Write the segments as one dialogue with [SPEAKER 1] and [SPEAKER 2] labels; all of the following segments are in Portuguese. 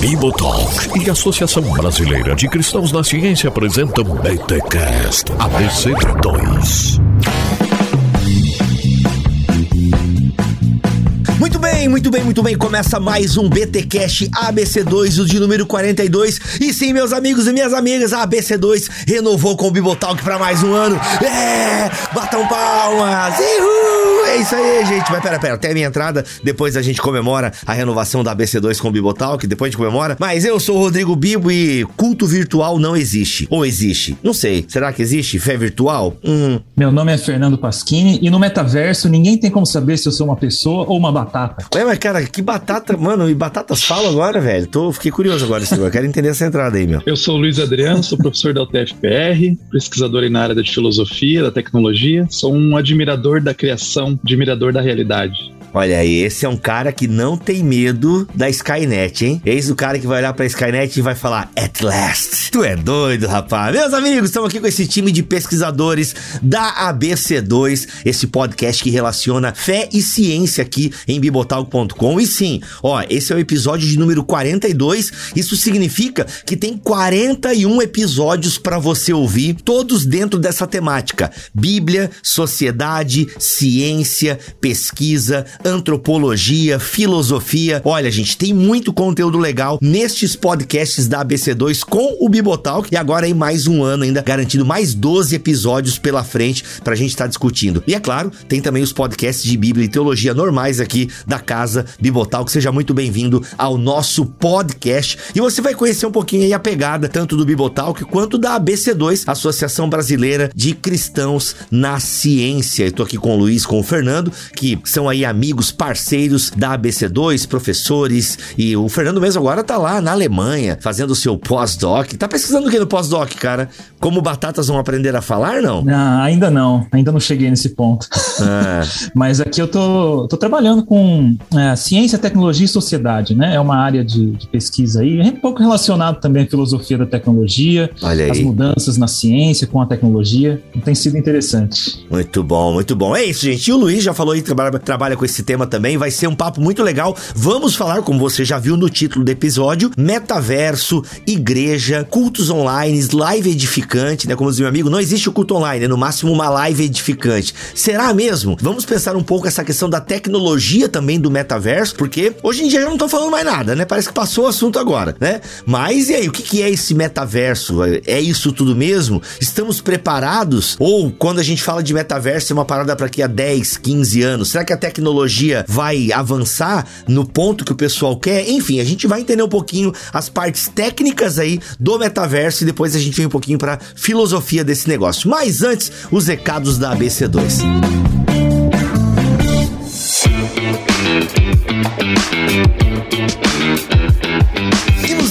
[SPEAKER 1] Bibotalk e a Associação Brasileira de Cristãos na Ciência apresentam BTCast ABC2.
[SPEAKER 2] Bem, muito bem, muito bem. Começa mais um BT Cash ABC2, o de número 42. E sim, meus amigos e minhas amigas, a ABC2 renovou com o Bibotalk para mais um ano. É! Batam palmas! Uhul! É isso aí, gente. Mas pera, pera, até a minha entrada, depois a gente comemora a renovação da ABC2 com o Bibotalk, depois a gente comemora. Mas eu sou o Rodrigo Bibo e culto virtual não existe. Ou existe? Não sei. Será que existe fé virtual?
[SPEAKER 3] Hum. Meu nome é Fernando Pasquini e no metaverso ninguém tem como saber se eu sou uma pessoa ou uma batata batata.
[SPEAKER 2] É, mas cara, que batata, mano, e batatas falam agora, velho? Tô, fiquei curioso agora, eu quero entender essa entrada aí, meu.
[SPEAKER 4] Eu sou o Luiz Adriano, sou professor da UTFPR, pesquisador na área de filosofia, da tecnologia, sou um admirador da criação, admirador da realidade.
[SPEAKER 2] Olha aí, esse é um cara que não tem medo da Skynet, hein? Eis o cara que vai olhar pra Skynet e vai falar, at last. Tu é doido, rapaz. Meus amigos, estamos aqui com esse time de pesquisadores da ABC2, esse podcast que relaciona fé e ciência aqui em bibotalk.com. E sim, ó, esse é o episódio de número 42. Isso significa que tem 41 episódios para você ouvir, todos dentro dessa temática: Bíblia, sociedade, ciência, pesquisa, antropologia, filosofia. Olha, gente, tem muito conteúdo legal nestes podcasts da ABC2 com o Bibotalk e agora aí mais um ano ainda garantindo mais 12 episódios pela frente pra gente estar tá discutindo. E é claro, tem também os podcasts de Bíblia e teologia normais aqui da casa Bibotalk. Seja muito bem-vindo ao nosso podcast e você vai conhecer um pouquinho aí a pegada tanto do Bibotalk quanto da ABC2, Associação Brasileira de Cristãos na Ciência. Eu tô aqui com o Luiz, com o Fernando, que são aí amigos amigos, parceiros da ABC2, professores, e o Fernando mesmo agora tá lá na Alemanha, fazendo o seu pós-doc. Tá pesquisando o que no pós-doc, cara? Como batatas vão aprender a falar, não?
[SPEAKER 3] não ainda não, ainda não cheguei nesse ponto. É. Mas aqui eu tô, tô trabalhando com é, ciência, tecnologia e sociedade, né? É uma área de, de pesquisa aí, um pouco relacionado também à filosofia da tecnologia, as mudanças na ciência com a tecnologia. Tem sido interessante.
[SPEAKER 2] Muito bom, muito bom. É isso, gente. E o Luiz já falou aí, trabalha, trabalha com esse tema também. Vai ser um papo muito legal. Vamos falar, como você já viu no título do episódio, metaverso, igreja, cultos online, live edificante, né? Como diz meu amigo, não existe o culto online, é no máximo uma live edificante. Será mesmo? Vamos pensar um pouco essa questão da tecnologia também do metaverso, porque hoje em dia já não estão falando mais nada, né? Parece que passou o assunto agora, né? Mas e aí, o que é esse metaverso? É isso tudo mesmo? Estamos preparados? Ou quando a gente fala de metaverso, é uma parada para aqui a 10, 15 anos? Será que a tecnologia vai avançar no ponto que o pessoal quer? Enfim, a gente vai entender um pouquinho as partes técnicas aí do metaverso e depois a gente vem um pouquinho para filosofia desse negócio. Mas antes, os recados da ABC2.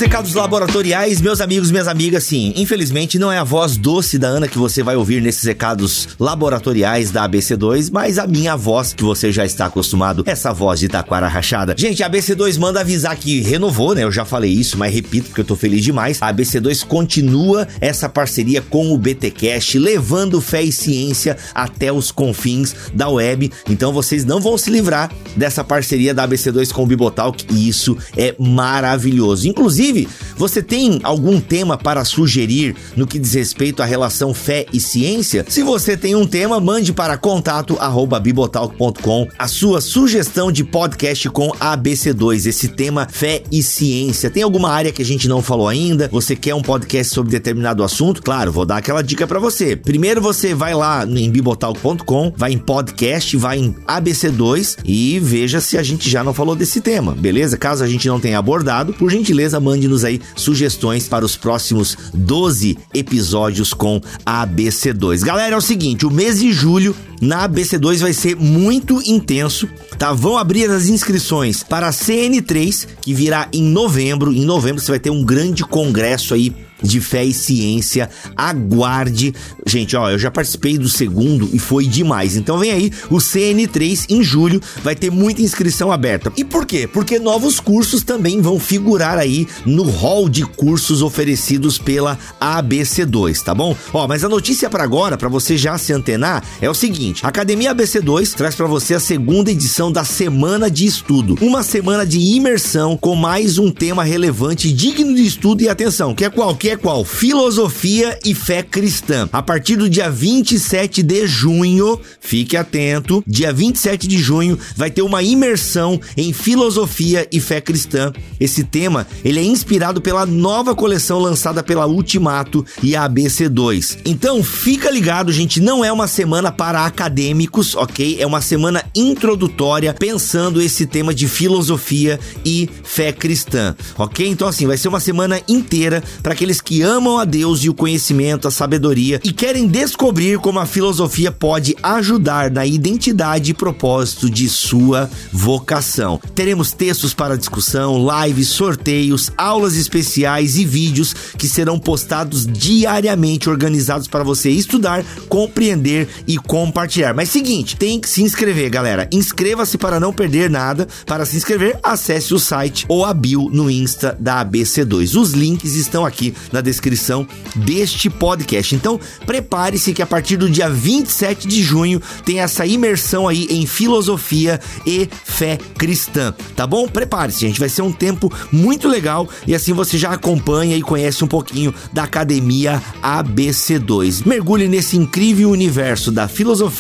[SPEAKER 2] Recados laboratoriais, meus amigos, minhas amigas, sim, infelizmente não é a voz doce da Ana que você vai ouvir nesses recados laboratoriais da ABC2, mas a minha voz que você já está acostumado, essa voz de taquara rachada. Gente, a ABC2 manda avisar que renovou, né? Eu já falei isso, mas repito porque eu tô feliz demais. A ABC2 continua essa parceria com o BTcast, levando fé e ciência até os confins da web. Então vocês não vão se livrar dessa parceria da ABC2 com o Bibotalk e isso é maravilhoso. Inclusive, Inclusive, você tem algum tema para sugerir no que diz respeito à relação fé e ciência? Se você tem um tema, mande para contato@bibotalk.com a sua sugestão de podcast com ABC2, esse tema fé e ciência. Tem alguma área que a gente não falou ainda? Você quer um podcast sobre determinado assunto? Claro, vou dar aquela dica para você. Primeiro você vai lá em bibotalk.com, vai em podcast, vai em ABC2 e veja se a gente já não falou desse tema, beleza? Caso a gente não tenha abordado, por gentileza, mande mande-nos aí sugestões para os próximos 12 episódios com a ABC2. Galera, é o seguinte, o mês de julho na ABC2 vai ser muito intenso, tá? Vão abrir as inscrições para a CN3, que virá em novembro. Em novembro você vai ter um grande congresso aí de fé e ciência. Aguarde. Gente, ó, eu já participei do segundo e foi demais. Então vem aí o CN3 em julho, vai ter muita inscrição aberta. E por quê? Porque novos cursos também vão figurar aí no hall de cursos oferecidos pela ABC2, tá bom? Ó, mas a notícia para agora, para você já se antenar, é o seguinte: seguinte: a Academia ABC2 traz para você a segunda edição da Semana de Estudo. Uma semana de imersão com mais um tema relevante, digno de estudo e atenção, que é qual? Que é qual? Filosofia e fé cristã. A partir do dia 27 de junho, fique atento, dia 27 de junho vai ter uma imersão em filosofia e fé cristã. Esse tema, ele é inspirado pela nova coleção lançada pela Ultimato e a ABC2. Então, fica ligado, gente, não é uma semana para acadêmicos, ok? É uma semana introdutória pensando esse tema de filosofia e fé cristã, ok? Então, assim, vai ser uma semana inteira para aqueles que amam a Deus e o conhecimento, a sabedoria e querem descobrir como a filosofia pode ajudar na identidade e propósito de sua vocação. Teremos textos para discussão, lives, sorteios, aulas especiais e vídeos que serão postados diariamente, organizados para você estudar, compreender e compartilhar. Mas seguinte, tem que se inscrever, galera. Inscreva-se para não perder nada. Para se inscrever, acesse o site ou a bio no Insta da ABC2. Os links estão aqui na descrição deste podcast. Então, prepare-se que a partir do dia 27 de junho tem essa imersão aí em filosofia e fé cristã, tá bom? Prepare-se, gente. Vai ser um tempo muito legal e assim você já acompanha e conhece um pouquinho da Academia ABC2. Mergulhe nesse incrível universo da filosofia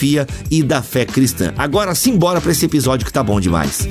[SPEAKER 2] e da fé cristã. Agora simbora para esse episódio que tá bom demais.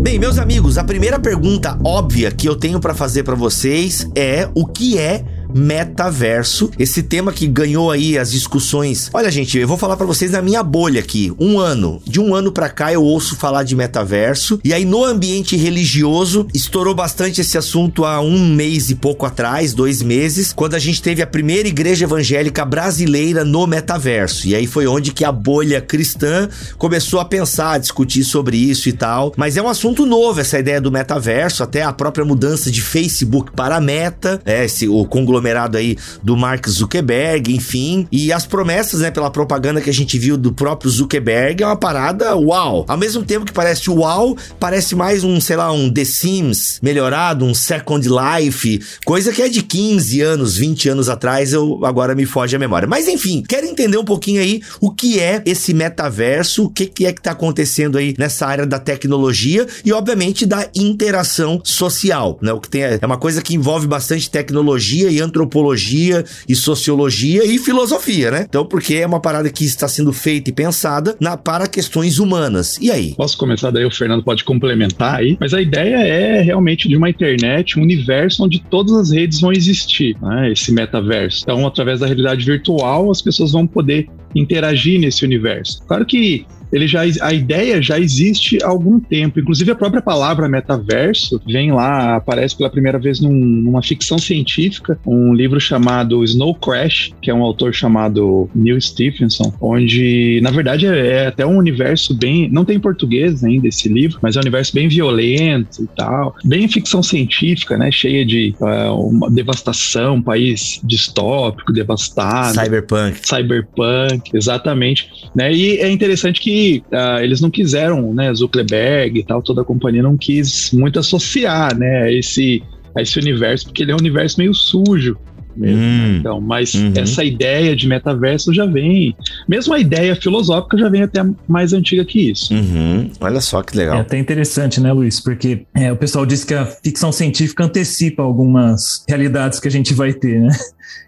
[SPEAKER 2] Bem, meus amigos, a primeira pergunta óbvia que eu tenho para fazer para vocês é o que é metaverso. Esse tema que ganhou aí as discussões. Olha, gente, eu vou falar para vocês na minha bolha aqui. Um ano, de um ano para cá eu ouço falar de metaverso. E aí no ambiente religioso estourou bastante esse assunto há um mês e pouco atrás, dois meses, quando a gente teve a primeira igreja evangélica brasileira no metaverso. E aí foi onde que a bolha cristã começou a pensar, a discutir sobre isso e tal. Mas é um assunto novo essa ideia do metaverso, até a própria mudança de Facebook para Meta, é, esse, o conglomerado aí do Mark Zuckerberg, enfim. E as promessas, né, pela propaganda que a gente viu do próprio Zuckerberg é uma parada uau. Ao mesmo tempo que parece uau, parece mais um, sei lá, um The Sims melhorado, um Second Life, coisa que é de 15 anos, 20 anos atrás, eu agora me foge a memória. Mas enfim, quero entender um pouquinho aí o que é esse metaverso, o que, que é que tá acontecendo aí nessa área da tecnologia e, obviamente, da interação social, né? O que tem é uma coisa que envolve bastante tecnologia e antropologia e sociologia e filosofia, né? Então, porque é uma parada que está sendo feita e pensada na, para questões humanas. E aí?
[SPEAKER 5] Posso começar daí, o Fernando pode complementar aí, mas a ideia é realmente de uma internet, um universo onde todas as redes vão existir, né? Esse metaverso. Então, através da realidade virtual, as pessoas vão poder interagir nesse universo. Claro que ele já a ideia já existe há algum tempo. Inclusive a própria palavra metaverso vem lá, aparece pela primeira vez num, numa ficção científica, um livro chamado Snow Crash, que é um autor chamado Neil Stephenson, onde na verdade é, é até um universo bem, não tem em português ainda esse livro, mas é um universo bem violento e tal, bem ficção científica, né, cheia de uh, uma devastação, um país distópico, devastado,
[SPEAKER 2] cyberpunk,
[SPEAKER 5] cyberpunk, exatamente, né? E é interessante que uh, eles não quiseram, né, Zuckerberg e tal, toda a companhia não quis muito associar, né, a esse, a esse universo, porque ele é um universo meio sujo. Mesmo, né? hum, Então, mas uhum. essa ideia de metaverso já vem. Mesmo a ideia filosófica já vem até mais antiga que isso.
[SPEAKER 2] Uhum. Olha só que legal.
[SPEAKER 3] É até interessante, né, Luiz? Porque é, o pessoal diz que a ficção científica antecipa algumas realidades que a gente vai ter, né?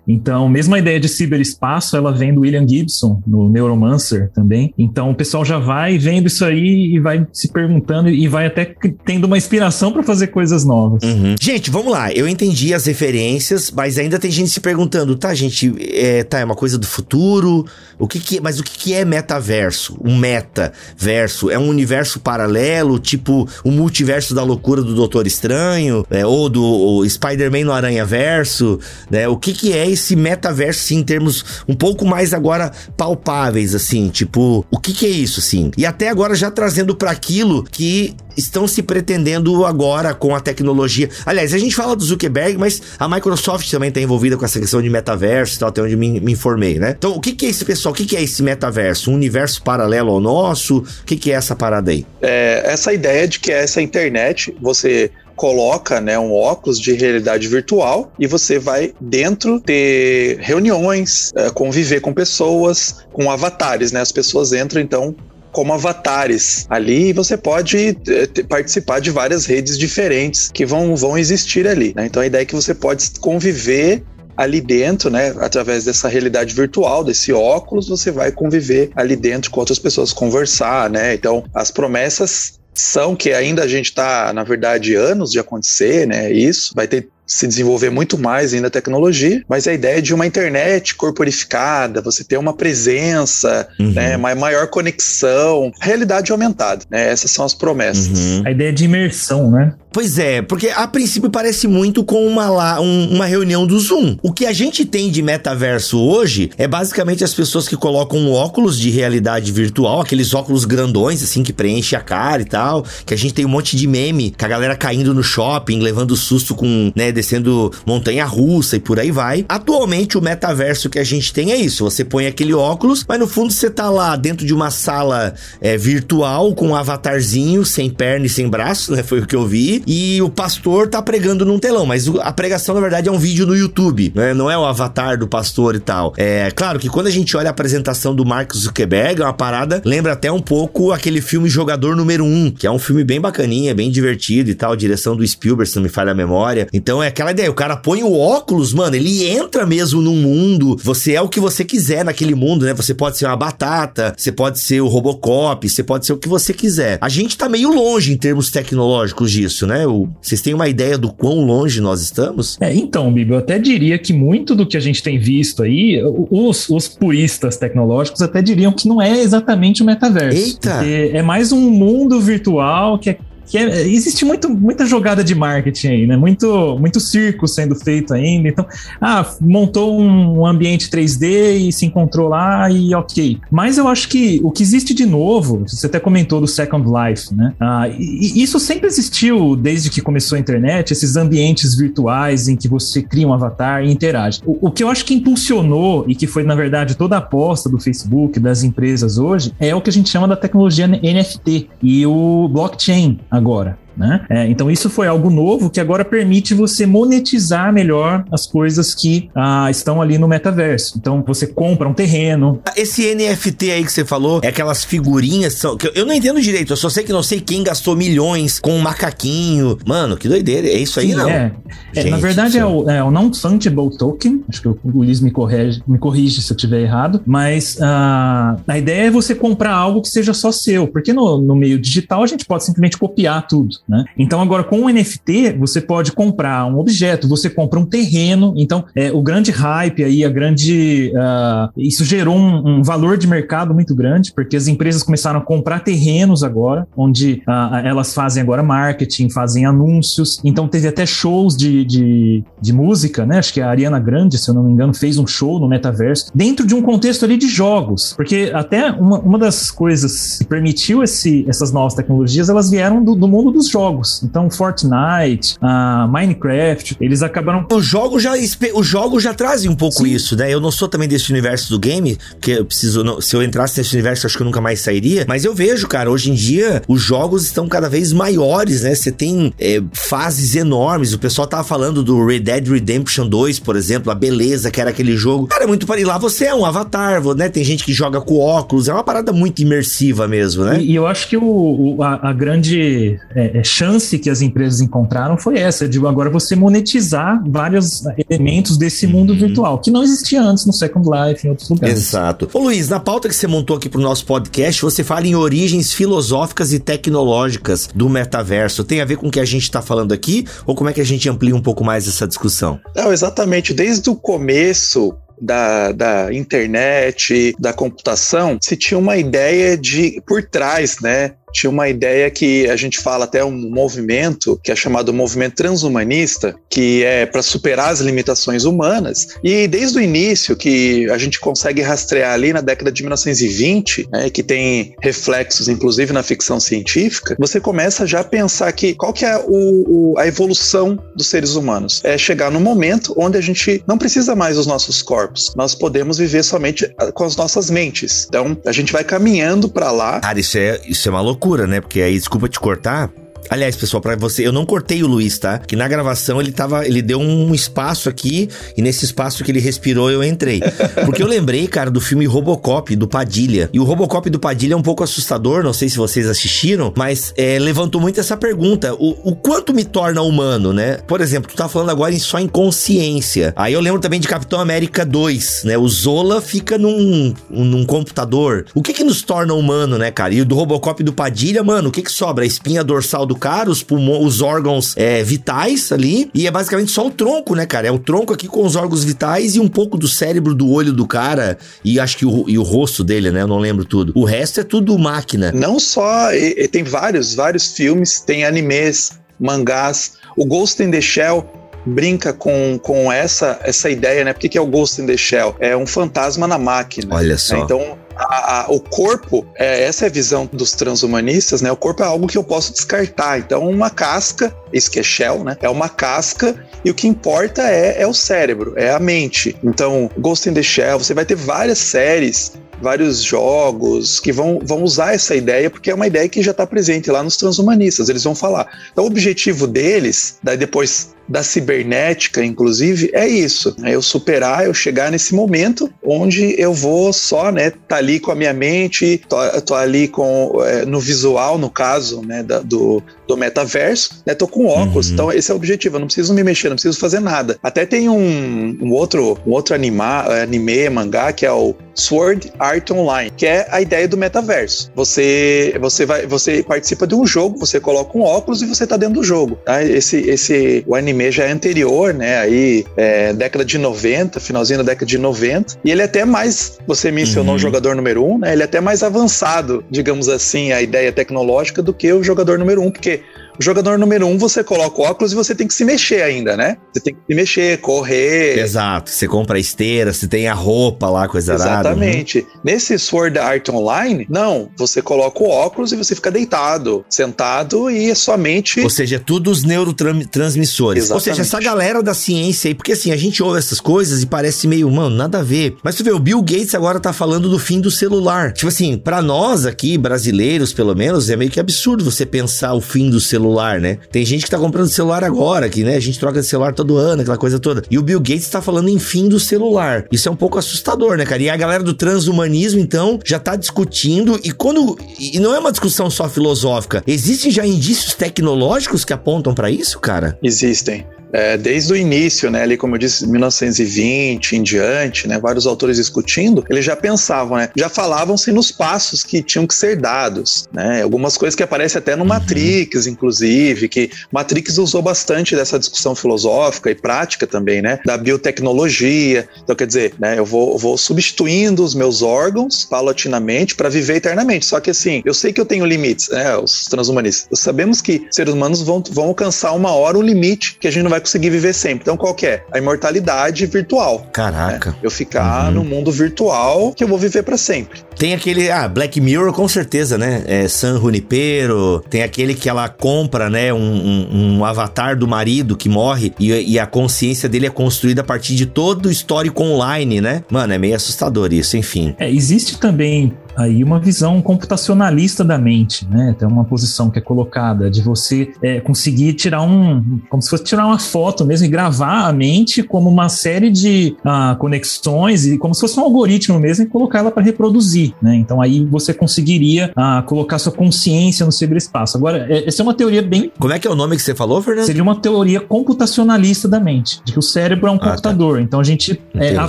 [SPEAKER 3] Então, mesmo a ideia de ciberespaço, ela vem do William Gibson, no Neuromancer também. Então, o pessoal já vai vendo isso aí e vai se perguntando e vai até tendo uma inspiração para fazer coisas novas.
[SPEAKER 2] Uhum. Gente, vamos lá. Eu entendi as referências, mas ainda tem gente se perguntando, tá, gente, é, tá, é uma coisa do futuro? O que que, mas o que que é metaverso? Um metaverso é um universo paralelo, tipo o multiverso da loucura do Doutor Estranho, é, ou do Spider-Man no Aranha Verso, né? O que que é esse metaverso, assim, em termos um pouco mais agora palpáveis, assim, tipo, o que que é isso, assim? E até agora já trazendo para aquilo que estão se pretendendo agora com a tecnologia. Aliás, a gente fala do Zuckerberg, mas a Microsoft também está envolvida envolvida com essa questão de metaverso e tal, até onde me, me informei, né? Então, o que, que é esse pessoal? O que, que é esse metaverso? Um universo paralelo ao nosso? O que, que é essa parada aí?
[SPEAKER 5] É, essa ideia de que essa internet, você coloca né, um óculos de realidade virtual e você vai dentro ter reuniões, é, conviver com pessoas, com avatares, né? As pessoas entram então como avatares ali e você pode é, participar de várias redes diferentes que vão, vão existir ali. Né? Então a ideia é que você pode conviver ali dentro, né, através dessa realidade virtual, desse óculos, você vai conviver ali dentro com outras pessoas, conversar, né? Então, as promessas são que ainda a gente está, na verdade, anos de acontecer, né? Isso vai ter se desenvolver muito mais ainda a tecnologia, mas a ideia de uma internet corporificada, você ter uma presença, uhum. né, uma maior conexão, realidade aumentada, né? Essas são as promessas.
[SPEAKER 3] Uhum. A ideia de imersão, né?
[SPEAKER 2] Pois é, porque a princípio parece muito com uma, um, uma reunião do Zoom. O que a gente tem de metaverso hoje é basicamente as pessoas que colocam óculos de realidade virtual, aqueles óculos grandões, assim, que preenche a cara e tal, que a gente tem um monte de meme, com a galera caindo no shopping, levando susto com, né, descendo montanha russa e por aí vai. Atualmente, o metaverso que a gente tem é isso: você põe aquele óculos, mas no fundo você tá lá dentro de uma sala é, virtual com um avatarzinho, sem perna e sem braço, né? Foi o que eu vi e o pastor tá pregando num telão, mas a pregação na verdade é um vídeo no YouTube, né? Não é o avatar do pastor e tal. É claro que quando a gente olha a apresentação do Mark Zuckerberg, é uma parada, lembra até um pouco aquele filme Jogador Número 1, que é um filme bem bacaninha, bem divertido e tal, direção do Spielberg, se não me falha a memória. Então é aquela ideia, o cara põe o óculos, mano, ele entra mesmo no mundo, você é o que você quiser naquele mundo, né? Você pode ser uma batata, você pode ser o Robocop, você pode ser o que você quiser. A gente tá meio longe em termos tecnológicos disso, né? né? O, vocês têm uma ideia do quão longe nós estamos?
[SPEAKER 3] É, então, Bibi, eu até diria que muito do que a gente tem visto aí, os, os puristas tecnológicos até diriam que não é exatamente o metaverso. Eita! É mais um mundo virtual que é que é, existe muito, muita jogada de marketing aí, né? Muito, muito circo sendo feito ainda. Então, ah, montou um ambiente 3D e se encontrou lá e ok. Mas eu acho que o que existe de novo, você até comentou do Second Life, né? Ah, e, isso sempre existiu desde que começou a internet, esses ambientes virtuais em que você cria um avatar e interage. O, o que eu acho que impulsionou e que foi, na verdade, toda a aposta do Facebook, das empresas hoje, é o que a gente chama da tecnologia NFT e o blockchain agora. Né? É, então isso foi algo novo que agora permite você monetizar melhor as coisas que ah, estão ali no metaverso. Então você compra um terreno.
[SPEAKER 2] Esse NFT aí que você falou é aquelas figurinhas são, que eu não entendo direito. Eu só sei que não sei quem gastou milhões com um macaquinho. Mano, que doideira. É isso aí Sim, não?
[SPEAKER 3] É. Gente, é na verdade é o, é o non fungible token. Acho que o Luiz me corrige, me corrige se eu estiver errado. Mas ah, a ideia é você comprar algo que seja só seu, porque no, no meio digital a gente pode simplesmente copiar tudo. Né? Então, agora com o NFT, você pode comprar um objeto, você compra um terreno. Então, é, o grande hype aí, a grande. Uh, isso gerou um, um, valor de mercado muito grande, porque as empresas começaram a comprar terrenos agora, onde uh, elas fazem agora marketing, fazem anúncios. Então, teve até shows de, de, de música, né? Acho que a Ariana Grande, se eu não me engano, fez um show no metaverso, dentro de um contexto ali de jogos. Porque até uma, uma das coisas que permitiu esse, essas novas tecnologias, elas vieram do, do mundo dos jogos. Então, Fortnite, uh, Minecraft, eles acabaram.
[SPEAKER 2] Os jogos já, os jogos já trazem um pouco Sim. isso, né? Eu não sou também desse universo do game, porque eu preciso. Não, se eu entrasse nesse universo, acho que eu nunca mais sairia. Mas eu vejo, cara, hoje em dia os jogos estão cada vez maiores, né? Você tem é, fases enormes. O pessoal tava falando do Red Dead Redemption 2, por exemplo, a beleza que era aquele jogo. Cara, é muito para ir lá. Você é um avatar, né? Tem gente que joga com óculos. É uma parada muito imersiva mesmo, né?
[SPEAKER 3] E, e eu acho que o, o a, a, grande. É, é chance que as empresas encontraram foi essa, de agora você monetizar vários elementos desse mundo uhum. virtual, que não existia antes no Second Life, em outros lugares.
[SPEAKER 2] Exato. Ô Luiz, na pauta que você montou aqui pro nosso podcast, você fala em origens filosóficas e tecnológicas do metaverso. Tem a ver com o que a gente está falando aqui? Ou como é que a gente amplia um pouco mais essa discussão?
[SPEAKER 5] Não, exatamente. Desde o começo, da, da internet, da computação, se tinha uma ideia de por trás, né? Tinha uma ideia que a gente fala até um movimento que é chamado movimento transhumanista, que é para superar as limitações humanas. E desde o início, que a gente consegue rastrear ali na década de 1920, né, que tem reflexos inclusive na ficção científica, você começa já a pensar que qual que é o, o, a evolução dos seres humanos? É chegar no momento onde a gente não precisa mais dos nossos corpos, nós podemos viver somente ah, com as nossas mentes. Então a gente vai caminhando para lá.
[SPEAKER 2] Cara, isso é, isso é uma loucura, né? Porque aí, desculpa te cortar, Aliás, pessoal, para você, eu não cortei o Luiz, tá? Que na gravação ele tava, ele deu um espaço aqui e nesse espaço que ele respirou eu entrei. Porque eu lembrei, cara, do filme Robocop do Padilha. E o Robocop do Padilha é um pouco assustador, não sei se vocês assistiram, mas é, levantou muito essa pergunta: o, o, quanto me torna humano, né? Por exemplo, tu tá falando agora em só em consciência. Aí eu lembro também de Capitão América 2, né? O Zola fica num, num computador. O que que nos torna humano, né, cara? E do Robocop do Padilha, mano, o que que sobra? A espinha dorsal do do cara, os pulmões, os órgãos é, vitais ali, e é basicamente só o tronco, né, cara? É o tronco aqui com os órgãos vitais e um pouco do cérebro do olho do cara, e acho que o, e o rosto dele, né? Eu não lembro tudo. O resto é tudo máquina.
[SPEAKER 5] Não só, e, e tem vários, vários filmes, tem animes, mangás. O Ghost in the Shell brinca com, com essa, essa ideia, né? Por que, que é o Ghost in the Shell? É um fantasma na máquina.
[SPEAKER 2] Olha só.
[SPEAKER 5] Né? Então, a, a, o corpo, é, essa é a visão dos transhumanistas, né? O corpo é algo que eu posso descartar. Então, uma casca, isso que é shell, né? É uma casca e o que importa é, é o cérebro, é a mente. Então, Ghost in the Shell, você vai ter várias séries vários jogos que vão, vão usar essa ideia, porque é uma ideia que já está presente lá nos transhumanistas, eles vão falar. Então, o objetivo deles, daí depois da cibernética, inclusive, é isso. É eu superar, eu chegar nesse momento onde eu vou só, né, tá ali com a minha mente, tô, tô ali com é, no visual, no caso, né, da, do, do metaverso, né, tô com óculos. Uhum. Então esse é o objetivo, eu não preciso me mexer, não preciso fazer nada. Até tem um, um outro, um outro anima, anime, mangá, que é o Sword Art Online, que é a ideia do metaverso. Você, você vai, você participa de um jogo, você coloca um óculos e você tá dentro do jogo. Tá? Esse, esse, o anime já é anterior, né? Aí, é, década de 90, finalzinho da década de 90. E ele é até mais, você mencionou uhum. o jogador número um, né? Ele é até mais avançado, digamos assim, a ideia tecnológica do que o jogador número um, porque o jogador número um, você coloca o óculos e você tem que se mexer ainda, né? Você tem que se mexer, correr.
[SPEAKER 2] Exato. Você compra a esteira, você tem a roupa lá, coisa
[SPEAKER 5] Exatamente. Uhum. Nesse Sword Art Online, não. Você coloca o óculos e você fica deitado, sentado e é somente.
[SPEAKER 2] Ou seja, tudo os neurotransmissores. Exatamente. Ou seja, essa galera da ciência aí, porque assim, a gente ouve essas coisas e parece meio, mano, nada a ver. Mas tu vê, o Bill Gates agora tá falando do fim do celular. Tipo assim, para nós aqui, brasileiros pelo menos, é meio que absurdo você pensar o fim do celular celular, né? Tem gente que tá comprando celular agora, que, né? A gente troca de celular todo ano, aquela coisa toda. E o Bill Gates tá falando em fim do celular. Isso é um pouco assustador, né, cara? E a galera do transhumanismo, então, já tá discutindo. E quando. E não é uma discussão só filosófica. Existem já indícios tecnológicos que apontam para isso, cara?
[SPEAKER 5] Existem é, desde o início, né, ali como eu disse, 1920 em diante, né, vários autores discutindo, eles já pensavam, né, já falavam-se nos passos que tinham que ser dados, né, algumas coisas que aparecem até no uhum. Matrix, inclusive, que Matrix usou bastante dessa discussão filosófica e prática também, né, da biotecnologia. Então, quer dizer, né, eu vou, vou substituindo os meus órgãos paulatinamente para viver eternamente. Só que assim, eu sei que eu tenho limites, né, os transhumanistas. Sabemos que seres humanos vão, vão alcançar uma hora um limite que a gente não vai conseguir viver sempre. Então, qual que é? A imortalidade virtual.
[SPEAKER 2] Caraca.
[SPEAKER 5] Né? Eu ficar uhum. no mundo virtual que eu vou viver para sempre.
[SPEAKER 2] Tem aquele, ah, Black Mirror com certeza, né? É San Junipero. Tem aquele que ela compra, né? Um, um, um avatar do marido que morre e, e, a consciência dele é construída a partir de todo o histórico online, né? Mano, é meio assustador isso, enfim.
[SPEAKER 3] É, existe também aí uma visão computacionalista da mente, né? Tem uma posição que é colocada de você é, conseguir tirar um, como se fosse tirar uma foto mesmo e gravar a mente como uma série de ah, conexões e como se fosse um algoritmo mesmo e colocar ela para reproduzir, né? Então aí você conseguiria ah, colocar sua consciência no ciberespaço. Agora, é, essa é uma teoria bem.
[SPEAKER 2] Como é que é o nome que você falou, Fernando?
[SPEAKER 3] Seria uma teoria computacionalista da mente, de que o cérebro é um ah, tá. computador. Tá. Então a gente, é, a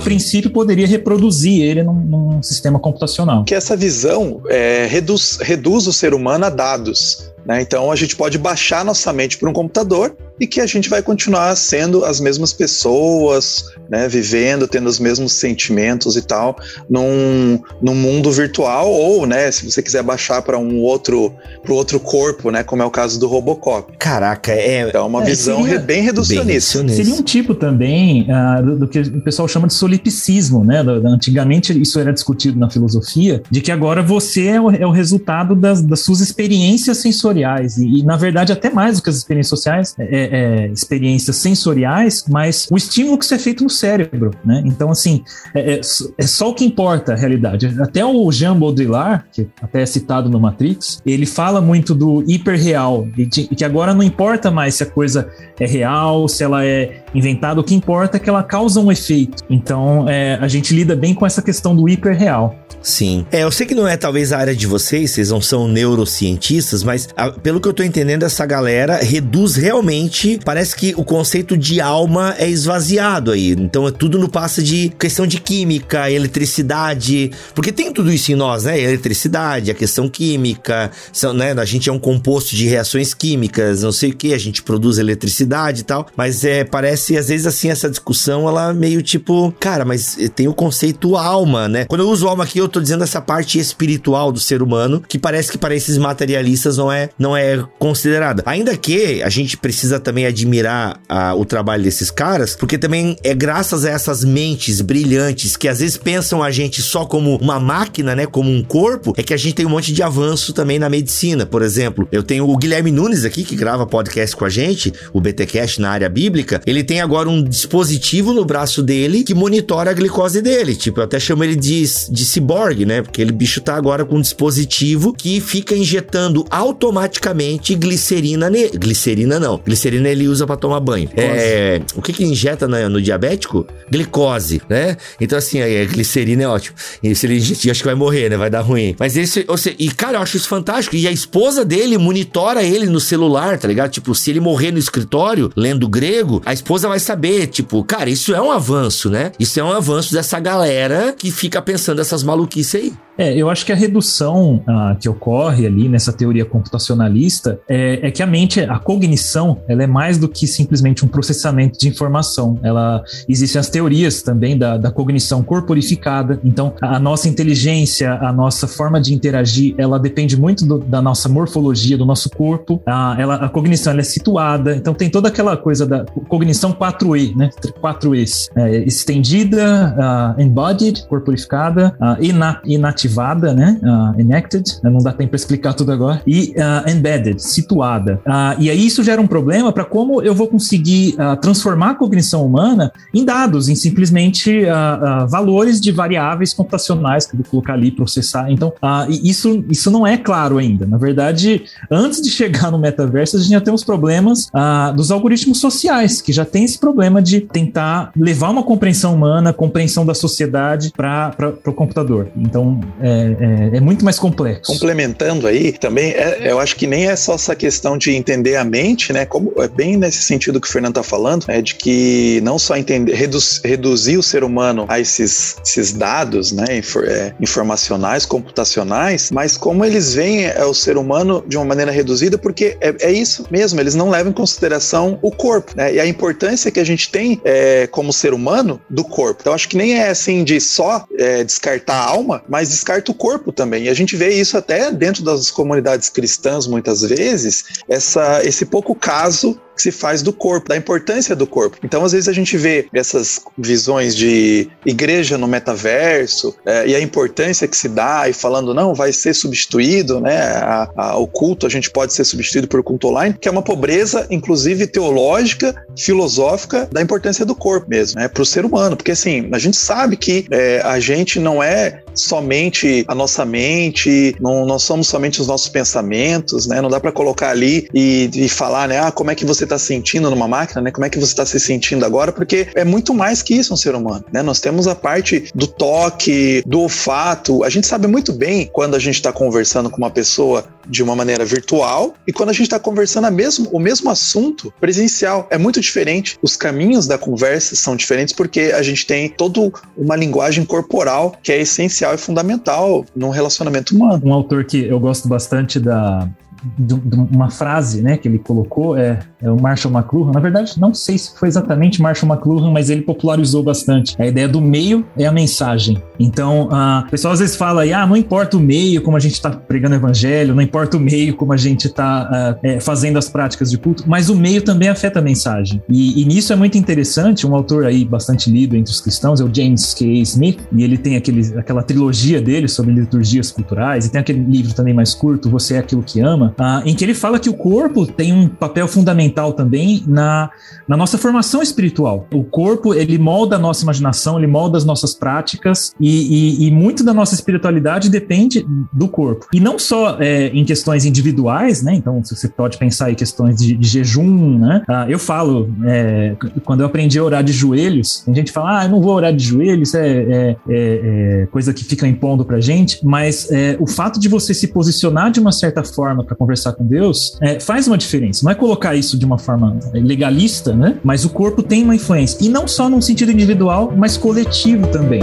[SPEAKER 3] princípio, poderia reproduzir ele num, num sistema computacional.
[SPEAKER 5] Que essa essa visão é, reduz, reduz o ser humano a dados. Né? Então a gente pode baixar nossa mente para um computador e que a gente vai continuar sendo as mesmas pessoas, né, vivendo, tendo os mesmos sentimentos e tal, num, num mundo virtual ou, né, se você quiser baixar para um outro, para outro corpo, né, como é o caso do Robocop.
[SPEAKER 2] Caraca, é,
[SPEAKER 5] é uma é, visão seria,
[SPEAKER 2] bem reducionista.
[SPEAKER 3] Bem seria um tipo também uh, do, do, que o pessoal chama de solipsismo, né? Do, antigamente isso era discutido na filosofia, de que agora você é o, é o resultado das, das, suas experiências sensoriais e, e, na verdade até mais do que as experiências sociais, é, é, experiências sensoriais, mas o estímulo que isso é feito no cérebro, né? Então assim é, é, é só o que importa a realidade. Até o Jean Baudrillard, que até é citado no Matrix, ele fala muito do hiperreal e que agora não importa mais se a coisa é real, se ela é inventada, o que importa é que ela causa um efeito. Então, é, a gente lida bem com essa questão do hiperreal.
[SPEAKER 2] Sim. É, eu sei que não é talvez a área de vocês, vocês não são neurocientistas, mas a, pelo que eu tô entendendo, essa galera reduz realmente. Parece que o conceito de alma é esvaziado aí. Então é tudo no passo de questão de química, eletricidade. Porque tem tudo isso em nós, né? Eletricidade, a questão química, são, né? A gente é um composto de reações químicas, não sei o que, a gente produz eletricidade e tal. Mas é, parece, às vezes, assim, essa discussão, ela meio tipo, cara, mas tem o conceito alma, né? Quando eu uso alma aqui, eu tô dizendo essa parte espiritual do ser humano, que parece que para esses materialistas não é, não é considerada. Ainda que a gente precisa também admirar a, o trabalho desses caras, porque também é graças a essas mentes brilhantes que às vezes pensam a gente só como uma máquina, né, como um corpo, é que a gente tem um monte de avanço também na medicina. Por exemplo, eu tenho o Guilherme Nunes aqui, que grava podcast com a gente, o BTcast na área bíblica, ele tem agora um dispositivo no braço dele que monitora a glicose dele. Tipo, eu até chamo ele de, de ciborgue né? Porque ele bicho tá agora com um dispositivo que fica injetando automaticamente glicerina nele. Glicerina não. Glicerina ele usa para tomar banho. É, o que que injeta no, no, diabético? Glicose, né? Então assim, a glicerina é ótimo. E se ele injetar, acho que vai morrer, né? Vai dar ruim. Mas esse, ou seja, e cara, eu acho isso fantástico. E a esposa dele monitora ele no celular, tá ligado? Tipo, se ele morrer no escritório lendo grego, a esposa vai saber, tipo, cara, isso é um avanço, né? Isso é um avanço dessa galera que fica pensando essas maluquices maluquice aí.
[SPEAKER 3] É, eu acho que a redução ah, que ocorre ali nessa teoria computacionalista é, é, que a mente, a cognição, ela é mais do que simplesmente um processamento de informação. Ela existem as teorias também da, da cognição corporificada. Então, a, a, nossa inteligência, a nossa forma de interagir, ela depende muito do, da nossa morfologia, do nosso corpo. A, ela, a cognição ela é situada. Então, tem toda aquela coisa da cognição 4E, né? 4Es. É, estendida, uh, embodied, corporificada, uh, inativada, né? Uh, enacted, não dá tempo para explicar tudo agora, e embedded, situada. E aí isso gera um problema para como eu vou conseguir transformar a cognição humana em dados, em simplesmente valores de variáveis computacionais que eu vou colocar ali, processar. Então, isso, isso não é claro ainda. Na verdade, antes de chegar no metaverso, a gente já tem os problemas dos algoritmos sociais, que já tem esse problema de tentar levar uma compreensão humana, compreensão da sociedade para o computador. Então, é, é, é, muito mais complexo.
[SPEAKER 5] Complementando aí, também, é, eu acho que nem é só essa questão de entender a mente, né? Como é bem nesse sentido que o Fernando está falando, é de que não só entender, reduz, reduzir o ser humano a esses, esses dados, né? Infor, é, informacionais, computacionais, mas como eles veem é, o ser humano de uma maneira reduzida, porque é, é isso mesmo, eles não levam em consideração o corpo, né? E a importância que a gente tem é, como ser humano do corpo. Então, acho que nem é assim de só é, descartar a alma, mas descarta o corpo também. E a gente vê isso até dentro das comunidades cristãs, muitas vezes, essa, esse pouco caso que se faz do corpo, da importância do corpo. Então, às vezes, a gente vê essas visões de igreja no metaverso é, e a importância que se dá, e falando, não, vai ser substituído, né? A, a, o culto, a gente pode ser substituído por culto online, que é uma pobreza, inclusive teológica, filosófica, da importância do corpo mesmo, né? Para o ser humano. Porque, assim, a gente sabe que é, a gente não é somente a nossa mente, não, não somos somente os nossos pensamentos, né? Não dá para colocar ali e, e falar, né? Ah, como é que você está sentindo numa máquina, né? Como é que você está se sentindo agora? Porque é muito mais que isso um ser humano, né? Nós temos a parte do toque, do olfato. A gente sabe muito bem quando a gente está conversando com uma pessoa de uma maneira virtual e quando a gente está conversando a mesmo, o mesmo assunto presencial. É muito diferente. Os caminhos da conversa são diferentes porque a gente tem toda uma linguagem corporal que é essencial e fundamental num relacionamento humano.
[SPEAKER 3] Um autor que eu gosto bastante da, de, de uma frase, né, que ele colocou, é, é, o Marshall McLuhan. Na verdade, não sei se foi exatamente Marshall McLuhan, mas ele popularizou bastante. A ideia do meio é a mensagem. Então, uh, o pessoal às vezes fala aí, ah, não importa o meio como a gente está pregando o evangelho, não importa o meio como a gente está ah, é, fazendo as práticas de culto, mas o meio também afeta a mensagem. E, e, nisso é muito interessante, um autor aí bastante lido entre os cristãos é o James K. Smith, e ele tem aquele, aquela trilogia dele sobre liturgias culturais, e tem aquele livro também mais curto, Você é Aquilo que Ama, uh, em que ele fala que o corpo tem um papel fundamental também na, na nossa formação espiritual. O corpo, ele molda a nossa imaginação, ele molda as nossas práticas, e, e, e muito da nossa espiritualidade depende do corpo. E não só é, em questões individuais, né? Então, você pode pensar em questões de, de jejum, né? Uh, eu falo, é, quando eu aprendi a orar de joelhos, a gente fala, ah, eu não vou orar de joelhos, é, é, é, é coisa que fica impondo pra gente, mas é, o fato de você se posicionar de uma certa forma para conversar com Deus é, faz uma diferença. Não é colocar isso de uma forma legalista, né? Mas o corpo tem uma influência. E não só num sentido individual, mas coletivo também.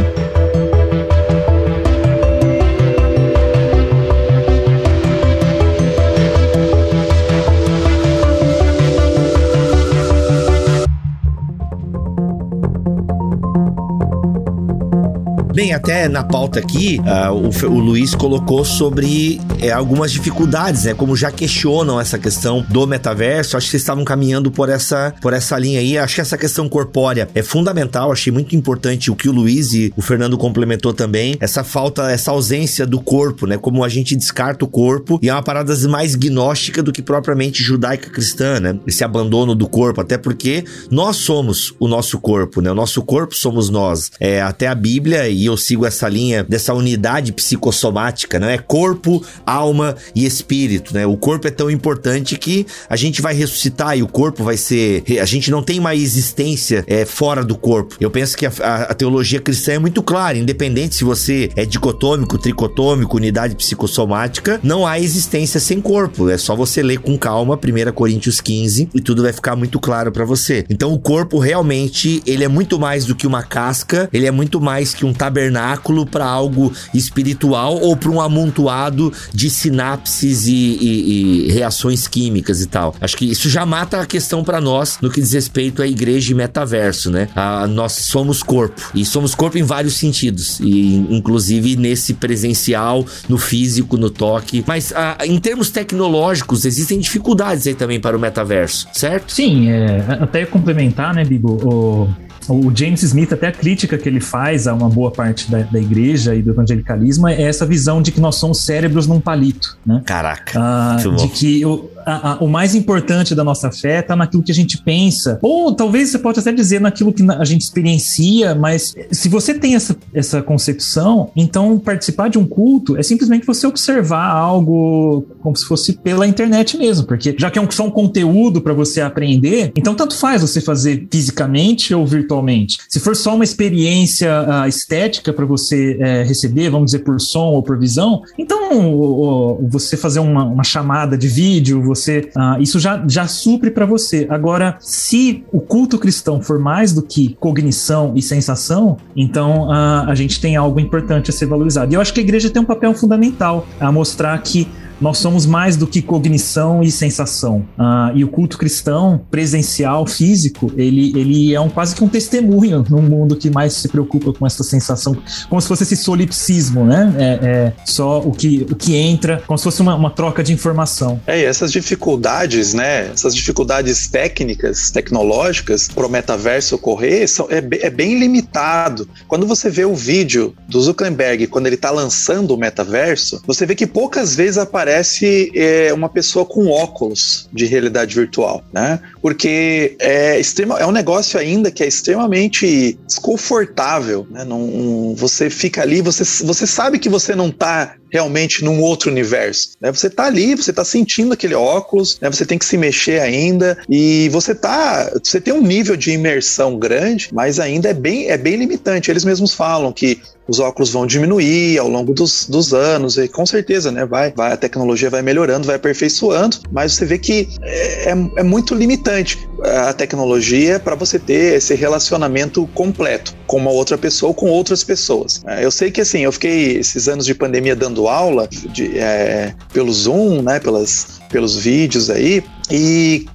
[SPEAKER 2] Bem, até na pauta aqui, uh, o, o, Luiz colocou sobre é, algumas dificuldades, né? Como já questionam essa questão do metaverso. Acho que vocês estavam caminhando por essa, por essa linha aí. Acho que essa questão corpórea é fundamental. Achei muito importante o que o Luiz e o Fernando complementou também. Essa falta, essa ausência do corpo, né? Como a gente descarta o corpo. E é uma parada mais gnóstica do que propriamente judaica cristã, né? Esse abandono do corpo. Até porque nós somos o nosso corpo, né? O nosso corpo somos nós. É, até a Bíblia e eu sigo essa linha dessa unidade psicossomática, não é corpo, alma e espírito, né? O corpo é tão importante que a gente vai ressuscitar e o corpo vai ser, a gente não tem uma existência é, fora do corpo. Eu penso que a, a, a teologia cristã é muito clara, independente se você é dicotômico, tricotômico, unidade psicossomática, não há existência sem corpo. É só você ler com calma 1 Coríntios 15 e tudo vai ficar muito claro para você. Então o corpo realmente, ele é muito mais do que uma casca, ele é muito mais que um tabernáculo tabernáculo para algo espiritual ou para um amontoado de sinapses e, e, e, reações químicas e tal. Acho que isso já mata a questão para nós no que diz respeito à igreja e metaverso, né? A, nós somos corpo e somos corpo em vários sentidos, e inclusive nesse presencial, no físico, no toque. Mas a, em termos tecnológicos, existem dificuldades aí também para o metaverso, certo?
[SPEAKER 3] Sim, é, até complementar, né, Bibo? O o James Smith, até a crítica que ele faz a uma boa parte da, da igreja e do evangelicalismo é essa visão de que nós somos cérebros num palito, né?
[SPEAKER 2] Caraca.
[SPEAKER 3] Ah, de que o, a, a, o mais importante da nossa fé está naquilo que a gente pensa. Ou talvez você pode até dizer naquilo que a gente experiencia, mas se você tem essa, essa concepção, então participar de um culto é simplesmente você observar algo como se fosse pela internet mesmo, porque já que é um, só um conteúdo para você aprender, então tanto faz você fazer fisicamente ou virtualmente. Se for só uma experiência uh, estética para você uh, receber, vamos dizer por som ou por visão, então uh, você fazer uma, uma chamada de vídeo, você uh, isso já, já supre para você. Agora, se o culto cristão for mais do que cognição e sensação, então uh, a gente tem algo importante a ser valorizado. E eu acho que a igreja tem um papel fundamental a mostrar que nós somos mais do que cognição e sensação. Uh, e o culto cristão, presencial, físico, ele, ele é um, quase que um testemunho num mundo que mais se preocupa com essa sensação, como se fosse esse solipsismo, né? É, é só o que, o que entra, como se fosse uma, uma troca de informação.
[SPEAKER 5] É, e essas dificuldades, né? Essas dificuldades técnicas, tecnológicas, para o metaverso ocorrer, são, é, é bem limitado. Quando você vê o vídeo do Zuckerberg, quando ele está lançando o metaverso, você vê que poucas vezes aparece parece é, uma pessoa com óculos de realidade virtual, né? Porque é, extrema, é um negócio ainda que é extremamente desconfortável, né? Não, você fica ali, você, você sabe que você não está realmente num outro universo. Né? Você tá ali, você tá sentindo aquele óculos, né? você tem que se mexer ainda e você tá, você tem um nível de imersão grande, mas ainda é bem, é bem limitante. Eles mesmos falam que os óculos vão diminuir ao longo dos, dos anos, e com certeza, né? Vai, vai, a tecnologia vai melhorando, vai aperfeiçoando, mas você vê que é, é, é muito limitante. a tecnologia para você ter esse relacionamento completo com uma outra pessoa ou com outras pessoas. É, eu sei que assim, eu fiquei esses anos de pandemia dando aula de, é, pelo Zoom, né, pelas, pelos vídeos aí, e